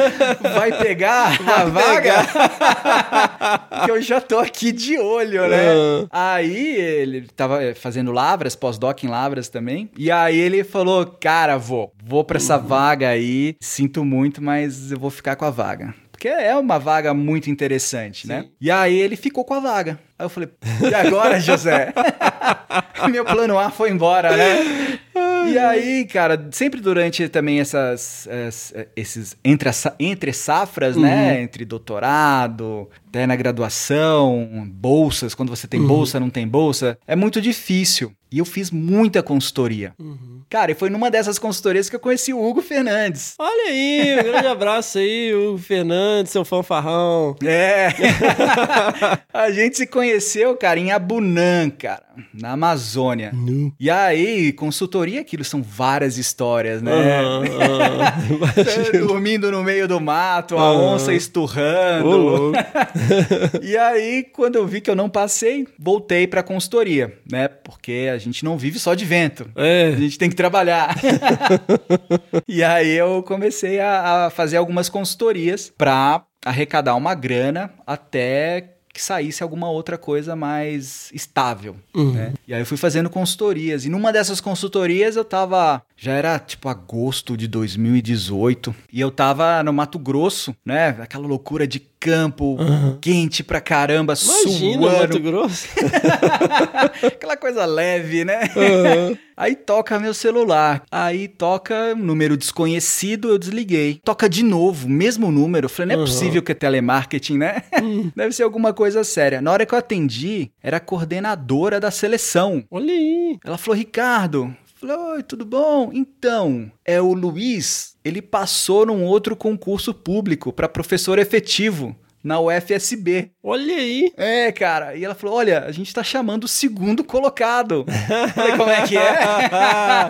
Vai pegar a vaga? que eu já tô aqui de olho, né? Ah. Aí ele tava eh, fazendo Lavras, pós-doc em Lavras também. E aí ele falou: Cara, vou, vou pra essa vaga aí. Sinto muito, mas eu vou ficar com a vaga. Porque é uma vaga muito interessante, né? E aí ele ficou com a vaga. Aí eu falei, e agora, José? Meu plano A foi embora, né? E aí, cara, sempre durante também essas, es- esses entre, entre safras, né? Entre doutorado, até na graduação, bolsas, quando você tem bolsa, não tem bolsa, é muito difícil. E eu fiz muita consultoria. Cara, e foi numa dessas consultorias que eu conheci o Hugo Fernandes. olha aí, um grande abraço aí, o Fernando, seu fanfarrão. É. a gente se conheceu, cara, em Abunã, cara, na Amazônia. E aí, consultoria, aquilo são várias histórias, né? É, Dormindo no meio do mato, a onça esturrando. e aí, quando eu vi que eu não passei, voltei pra consultoria, né? Porque a gente não vive só de vento. É. A gente tem que trabalhar. e aí eu comecei a, a fazer algumas consultorias pra arrecadar uma grana até que saísse alguma outra coisa mais estável, né? E aí eu fui fazendo consultorias. E numa dessas consultorias eu tava... Já era, tipo, agosto de 2018. E eu tava no Mato Grosso, né? Aquela loucura de campo, quente pra caramba, Imagina, suando. Mato Grosso. Aquela coisa leve, né? Aí toca meu celular. Aí toca um número desconhecido, eu desliguei. Toca de novo, mesmo número. Eu falei, não é Uhum. possível que é telemarketing, né? Deve ser alguma coisa séria. Na hora que eu atendi, era a coordenadora da seleção. Olha aí. Ela falou, Ricardo. Falei, oi, tudo bom? Então, é o Luiz, ele passou num outro concurso público para professor efetivo na UFSB. Olha aí. É, cara. E ela falou: olha, a gente tá chamando o segundo colocado. Falei, como é que é?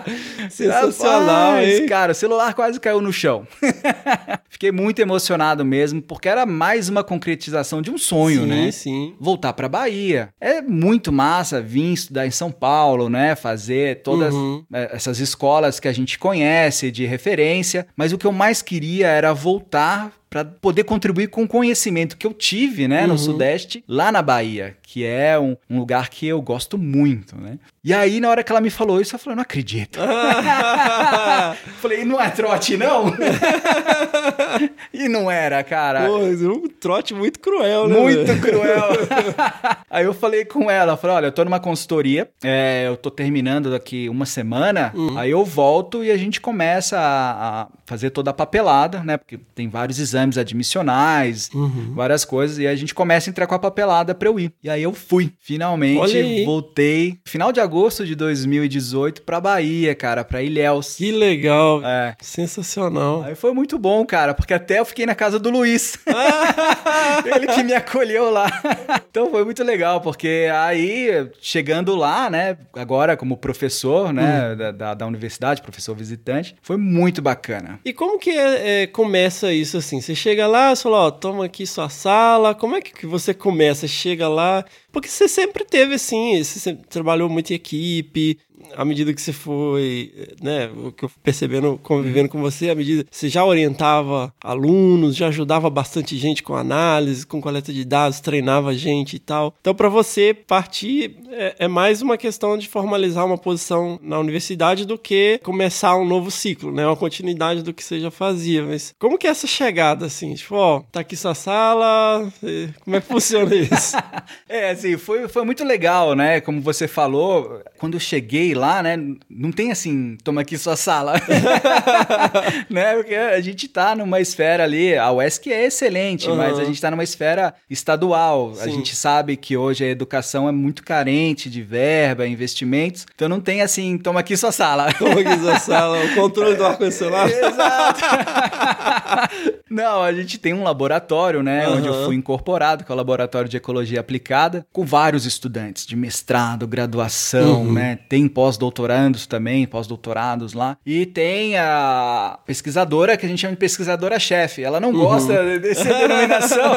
Sensacional, Rapaz, hein? Cara, o celular quase caiu no chão. Fiquei muito emocionado mesmo, porque era mais uma concretização de um sonho, sim, né? Sim, Voltar pra Bahia. É muito massa vir estudar em São Paulo, né? Fazer todas Uhum. eh, essas escolas que a gente conhece de referência. Mas o que eu mais queria era voltar para poder contribuir com o conhecimento que eu tive, né, no Uhum. Sudeste, lá na Bahia, que é um, um lugar que eu gosto muito, né? E aí, na hora que ela me falou isso, eu falei, não acredito. falei, não é trote, não? e não era, cara. Pô, é um trote muito cruel, né? Muito cruel. Aí eu falei com ela, falei, olha, eu tô numa consultoria, é, eu tô terminando daqui uma semana, aí eu volto e a gente começa a, a fazer toda a papelada, né? Porque tem vários exames exames admissionais, Uhum. várias coisas, e a gente começa a entrar com a papelada pra eu ir. E aí eu fui. Finalmente voltei, final de agosto de 2018, pra Bahia, cara, pra Ilhéus. Que legal. É. Sensacional. Aí foi muito bom, cara, porque até eu fiquei na casa do Luiz. Ele que me acolheu lá. Então foi muito legal, porque aí, chegando lá, né, agora como professor, né, da, da, da universidade, professor visitante, foi muito bacana. E como que é, é, começa isso assim? Você chega lá, você fala, ó, toma aqui sua sala. Como é que você começa? Chega lá. Porque você sempre teve assim, você sempre trabalhou muito em equipe. À medida que você foi, né, o que eu percebendo, convivendo com você, à medida que você já orientava alunos, já ajudava bastante gente com análise, com coleta de dados, treinava gente e tal. Então, para você partir, é, é mais uma questão de formalizar uma posição na universidade do que começar um novo ciclo, né? Uma continuidade do que você já fazia. Mas como que é essa chegada, assim? Tipo, ó, tá aqui sua sala, como é que funciona isso? É, assim, foi, foi muito legal, né? Como você falou, quando eu cheguei lá, né? Não tem assim, toma aqui sua sala. né? Porque a gente tá numa esfera ali, a UESC é excelente, Aham. mas a gente tá numa esfera estadual. A Sim. gente sabe que hoje a educação é muito carente de verba, investimentos. Então não tem assim, toma aqui sua sala. Toma aqui sua sala, o controle do ar-condicionado. Exato. Não, a gente tem um laboratório, né? Aham. Onde eu fui incorporado, que é o Laboratório de Ecologia Aplicada, com vários estudantes de mestrado, graduação, Uhum. né? Tem pós-doutorandos também, pós-doutorados lá. E tem a pesquisadora, que a gente chama de pesquisadora-chefe. Ela Uhum. não gosta dessa denominação,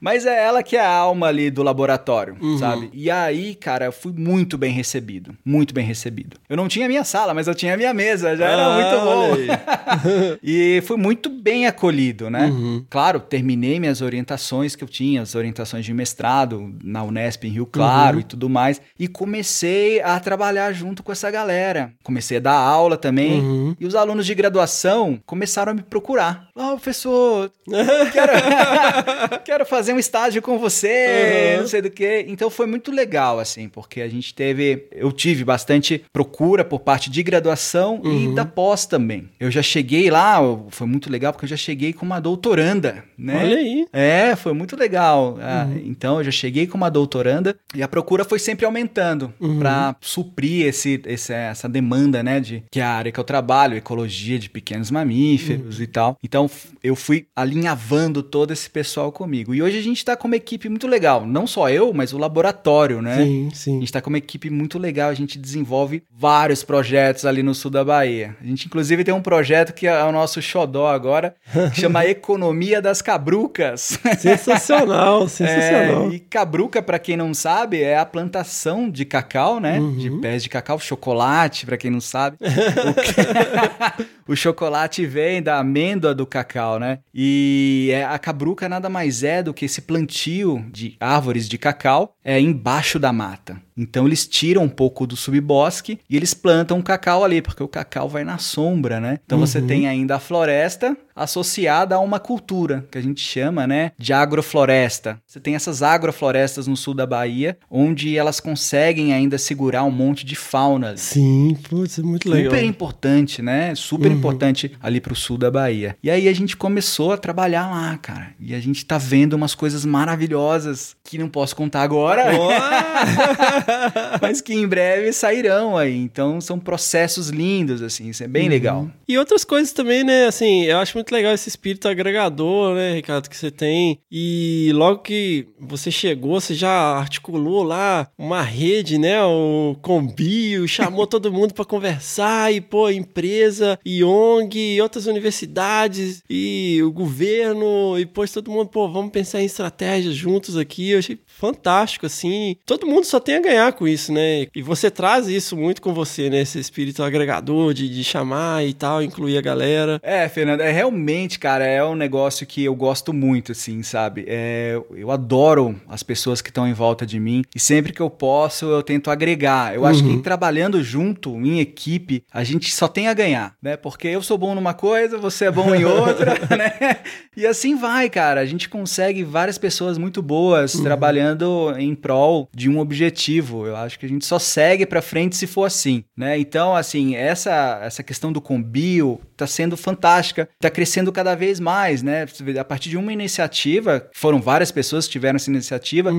mas é ela que é a alma ali do laboratório, Uhum. sabe? E aí, cara, eu fui muito bem recebido. Muito bem recebido. Eu não tinha a minha sala, mas eu tinha a minha mesa. Já era Ah, muito bom. E fui muito bem acolhido, né? Uhum. Claro, terminei minhas orientações que eu tinha, as orientações de mestrado na Unesp em Rio Claro Uhum. e tudo mais, e comecei a trabalhar junto com essa galera. Comecei a dar aula também, Uhum. e os alunos de graduação começaram a me procurar. Ó, professor, quero, quero fazer um estágio com você, Uhum. não sei do que. Então foi muito legal, assim, porque a gente teve, eu tive bastante procura por parte de graduação Uhum. e da pós também. Eu já cheguei lá, foi muito legal porque eu já cheguei com uma doutoranda, né? Olha aí. É, foi muito legal. Ah, Uhum. Então eu já cheguei com uma doutoranda e a procura foi sempre aumentando Uhum. para suprir esse, esse- essa demanda, né? De que é a área que eu trabalho, ecologia de pequenos mamíferos Uhum. e tal. Então eu fui alinhavando todo esse pessoal comigo. E hoje a gente tá com uma equipe muito legal. Não só eu, mas o laboratório, né? Sim, A sim. gente tá com uma equipe muito legal, a gente desenvolve vários projetos ali no sul da Bahia. A gente, inclusive, tem um projeto que é o nosso xodó agora, que chama Economia das Cabrucas. Sensacional, sensacional. É, e cabruca, pra quem não sabe, é a plantação de cacau, né? Uhum. De pés de cacau, chocolate, pra quem não sabe. o, que- o chocolate vem da amêndoa do cacau, né? E é- a cabruca nada mais é do que esse plantio de árvores de cacau é embaixo da mata. Então eles tiram um pouco do subbosque e eles plantam o cacau ali, porque o cacau vai na sombra, né? Então você Uhum. tem ainda a floresta associada a uma cultura, que a gente chama, né, de agrofloresta. Você tem essas agroflorestas no sul da Bahia, onde elas conseguem ainda segurar um monte de fauna. ali. Sim, putz, é muito legal. Super importante, né? Super Uhum. Importante ali pro sul da Bahia. E aí a gente começou a trabalhar lá, cara. E a gente tá vendo umas coisas maravilhosas que não posso contar agora, mas que em breve sairão aí. Então são processos lindos, assim. Isso é bem legal. E outras coisas também, né? Assim, eu acho muito legal esse espírito agregador, né, Ricardo, que você tem. E logo que você chegou, você já articulou lá uma rede, né? O Combio, chamou todo mundo para conversar e, pô, empresa, e ONG, e outras universidades, e o governo, e pôs todo mundo, pô, vamos pensar em estratégias juntos aqui. Eu achei fantástico, assim. Todo mundo só tem a ganhar com isso, né? E você traz isso muito com você, né? Esse espírito agregador de, de chamar e tal, incluir a galera. É, Fernando, é realmente, cara, é um negócio que eu gosto muito, assim, sabe? É, eu adoro as pessoas que estão em volta de mim e sempre que eu posso eu tento agregar. Eu acho que trabalhando junto, em equipe, a gente só tem a ganhar, né? Porque eu sou bom numa coisa, você é bom em outra, né? E assim vai, cara. A gente consegue várias pessoas muito boas trabalhando em prol de um objetivo. Eu acho que a gente só segue pra frente se for assim, né? Então, assim, essa essa questão do combio tá sendo fantástica, tá crescendo cada vez mais, né? A partir de uma iniciativa, foram várias pessoas que tiveram essa iniciativa,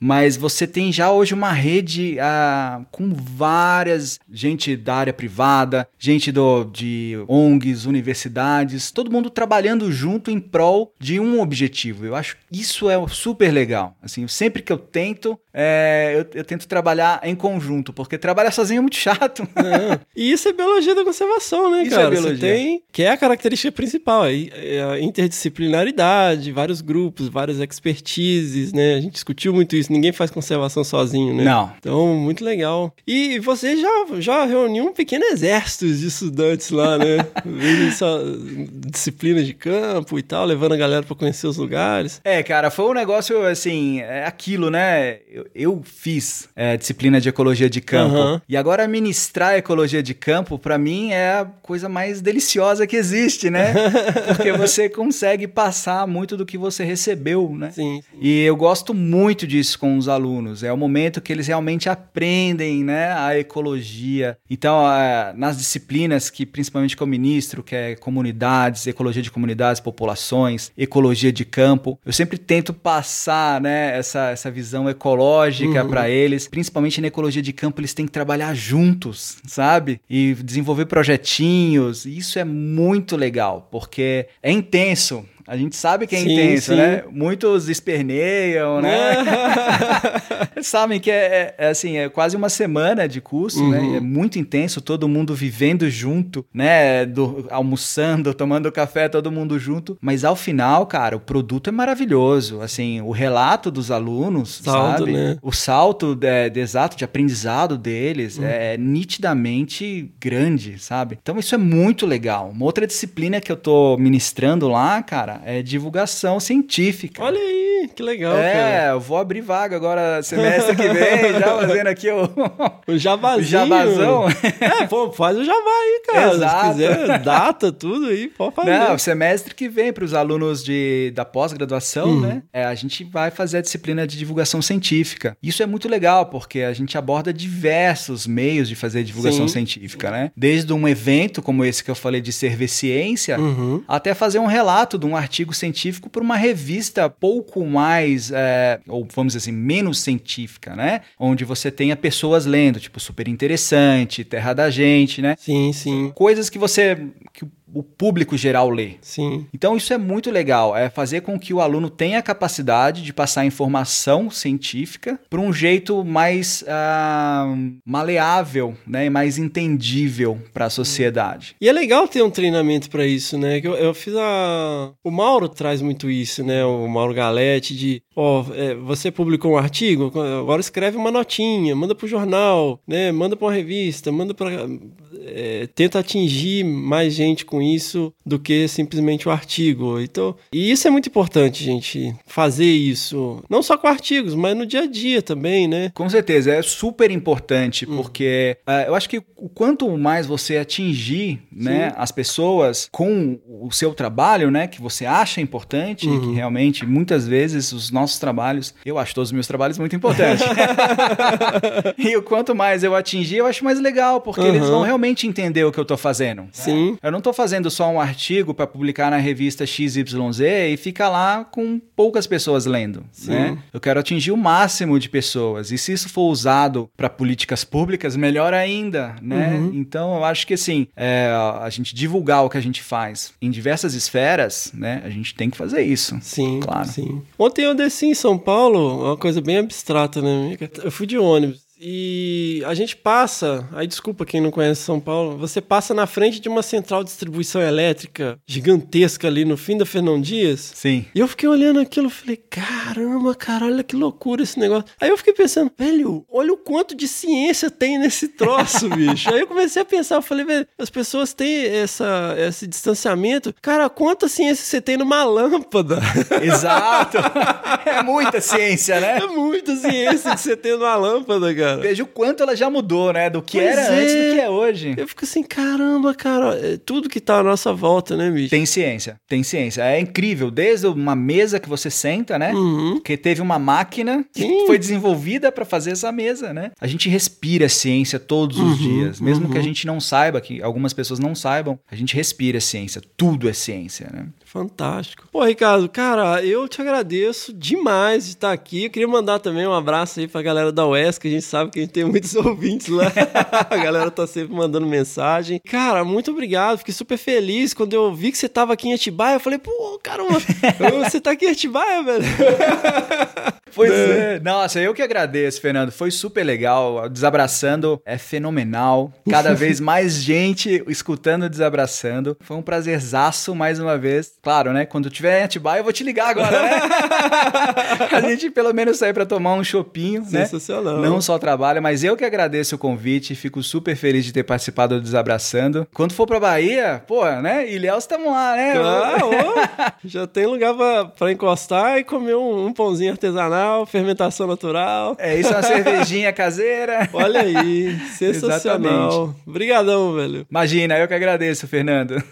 mas você tem já hoje uma rede ah, com várias gente da área privada, gente do, de ONGs, universidades, todo mundo trabalhando junto em prol de um objetivo. Eu acho que isso é super legal. Assim, sempre que eu tento, é, eu, eu tento trabalhar em conjunto, porque trabalhar sozinho é muito chato. É. E isso é biologia da conservação, né, Isso cara? é biologia. Você tem, que é a característica principal, é é a interdisciplinaridade, vários grupos, várias expertises, né? A gente discutiu muito isso, ninguém faz conservação sozinho, né? Não. Então, muito legal. E você já, já reuniu um pequeno exército de estudantes lá, né? Disciplina de campo e tal, levando a galera pra conhecer os lugares. É, cara, foi um negócio assim, é aquilo, né? Eu, eu fiz é, disciplina de ecologia de campo. Aham. E agora ministrar ecologia de campo, pra mim, é a coisa mais deliciosa que existe, né? Porque você consegue passar muito do que você recebeu, né? Sim. E eu gosto muito disso com os alunos. É o momento que eles realmente aprendem, né, a ecologia. Então, nas disciplinas que principalmente que eu ministro, que é comunidades, ecologia de comunidades, populações, ecologia de campo, eu sempre tento passar, né, essa, essa visão ecológica para eles. Principalmente na ecologia de campo, eles têm que trabalhar juntos, sabe? E desenvolver projetinhos. Isso é muito legal, porque é intenso. A gente sabe que é Sim, intenso, sim. né? Muitos esperneiam, né? Sabem que é, é- é assim, é quase uma semana de curso, Uhum. né? É muito intenso, todo mundo vivendo junto, né? Do- almoçando, tomando café, todo mundo junto. Mas ao final, cara, o produto é maravilhoso. Assim, o relato dos alunos, Saldo, sabe? né? O salto de, de exato de aprendizado deles Uhum. é nitidamente grande, sabe? Então isso é muito legal. Uma outra disciplina que eu tô ministrando lá, cara, é divulgação científica. Olha aí, que legal, é, cara. eu vou abrir vaga agora semestre que vem, já fazendo aqui o, O jabazinho. o jabazão. É, pô, faz o jabá aí, cara. Exato. Se quiser, data, tudo aí, pode fazer. Não, semestre que vem para os alunos de, da pós-graduação, Uhum. né? É, a gente vai fazer a disciplina de divulgação científica. Isso é muito legal, porque a gente aborda diversos meios de fazer divulgação Sim. científica, né? Desde um evento como esse que eu falei de Servir Ciência, Uhum. até fazer um relato de um artigo científico para uma revista pouco mais, é, ou vamos dizer assim, menos científica, né? Onde você tenha pessoas lendo, tipo, super interessante, Terra da Gente, né? Sim, sim, Coisas que você. que o público geral lê. sim. Então isso é muito legal, é fazer com que o aluno tenha a capacidade de passar informação científica por um jeito mais ah, maleável, né, e mais entendível para a sociedade. E é legal ter um treinamento pra isso, né? Que Eu, eu fiz a. O Mauro traz muito isso, né? O Mauro Galete, de. Ó, é, você publicou um artigo, agora escreve uma notinha, manda pro jornal, né? Manda pra uma revista, manda pra. é, tenta atingir mais gente com isso do que simplesmente o artigo. Então, e isso é muito importante, gente, fazer isso. Não só com artigos, mas no dia a dia também, né? Com certeza, é super importante, porque ah, eu acho que o quanto mais você atingir né, as pessoas com o seu trabalho, né, que você acha importante, e que realmente muitas vezes os nossos trabalhos, eu acho todos os meus trabalhos muito importantes. e o quanto mais eu atingir, eu acho mais legal, porque eles Uhum. vão realmente entender o que eu tô fazendo. né? Sim. Eu não tô fazendo só um artigo para publicar na revista XYZ e fica lá com poucas pessoas lendo, Sim. né? Eu quero atingir o máximo de pessoas. E se isso for usado para políticas públicas, melhor ainda, né? Uhum. Então eu acho que assim, é, a gente divulgar o que a gente faz em diversas esferas, né? A gente tem que fazer isso. Sim, Claro. sim. Ontem eu desci em São Paulo, uma coisa bem abstrata, né? Eu fui de ônibus. E a gente passa, aí desculpa quem não conhece São Paulo, você passa na frente de uma central de distribuição elétrica gigantesca ali no fim da Fernão Dias. Sim. E eu fiquei olhando aquilo, falei, caramba, cara, olha que loucura esse negócio. Aí eu fiquei pensando, velho, olha o quanto de ciência tem nesse troço, bicho. Aí eu comecei a pensar, eu falei, velho, as pessoas têm essa, esse distanciamento. Cara, quanta ciência você tem numa lâmpada? Exato. é muita ciência, né? É muita ciência que você tem numa lâmpada, cara. Cara? Veja o quanto ela já mudou, né? Do que Pois era antes é. do que é hoje. Eu fico assim, caramba, cara, é tudo que tá à nossa volta, né, bicho? Tem ciência, tem ciência. É incrível, desde uma mesa que você senta, né? Uhum. Que teve uma máquina que Sim. foi desenvolvida para fazer essa mesa, né? A gente respira ciência todos os Uhum, dias, mesmo uhum. que a gente não saiba, que algumas pessoas não saibam, a gente respira ciência, tudo é ciência, né? Fantástico. Pô, Ricardo, cara, eu te agradeço demais de estar aqui. Eu queria mandar também um abraço aí pra galera da UES, que a gente sabe que a gente tem muitos ouvintes lá. a galera tá sempre mandando mensagem. Cara, muito obrigado. Fiquei super feliz quando eu vi que você tava aqui em Atibaia. Eu falei, pô, caramba, você tá aqui em Atibaia, velho. Pois é. Nossa, eu que agradeço, Fernando. Foi super legal. Desabraçando é fenomenal. Cada vez mais gente escutando Desabraçando. Foi um prazerzaço mais uma vez. Claro, né? Quando tiver em Atibaia, eu vou te ligar agora, né? a gente pelo menos sair pra tomar um chopinho, né? Sensacional. Não só trabalha, mas eu que agradeço o convite. Fico super feliz de ter participado do Desabraçando. Quando for pra Bahia, pô, né? Ilhéus estamos lá, né? Ah, já tem lugar pra, pra encostar e comer um, um pãozinho artesanal, fermentação natural. É isso, uma cervejinha caseira. Olha aí, sensacional. Obrigadão, velho. Imagina, eu que agradeço, Fernando.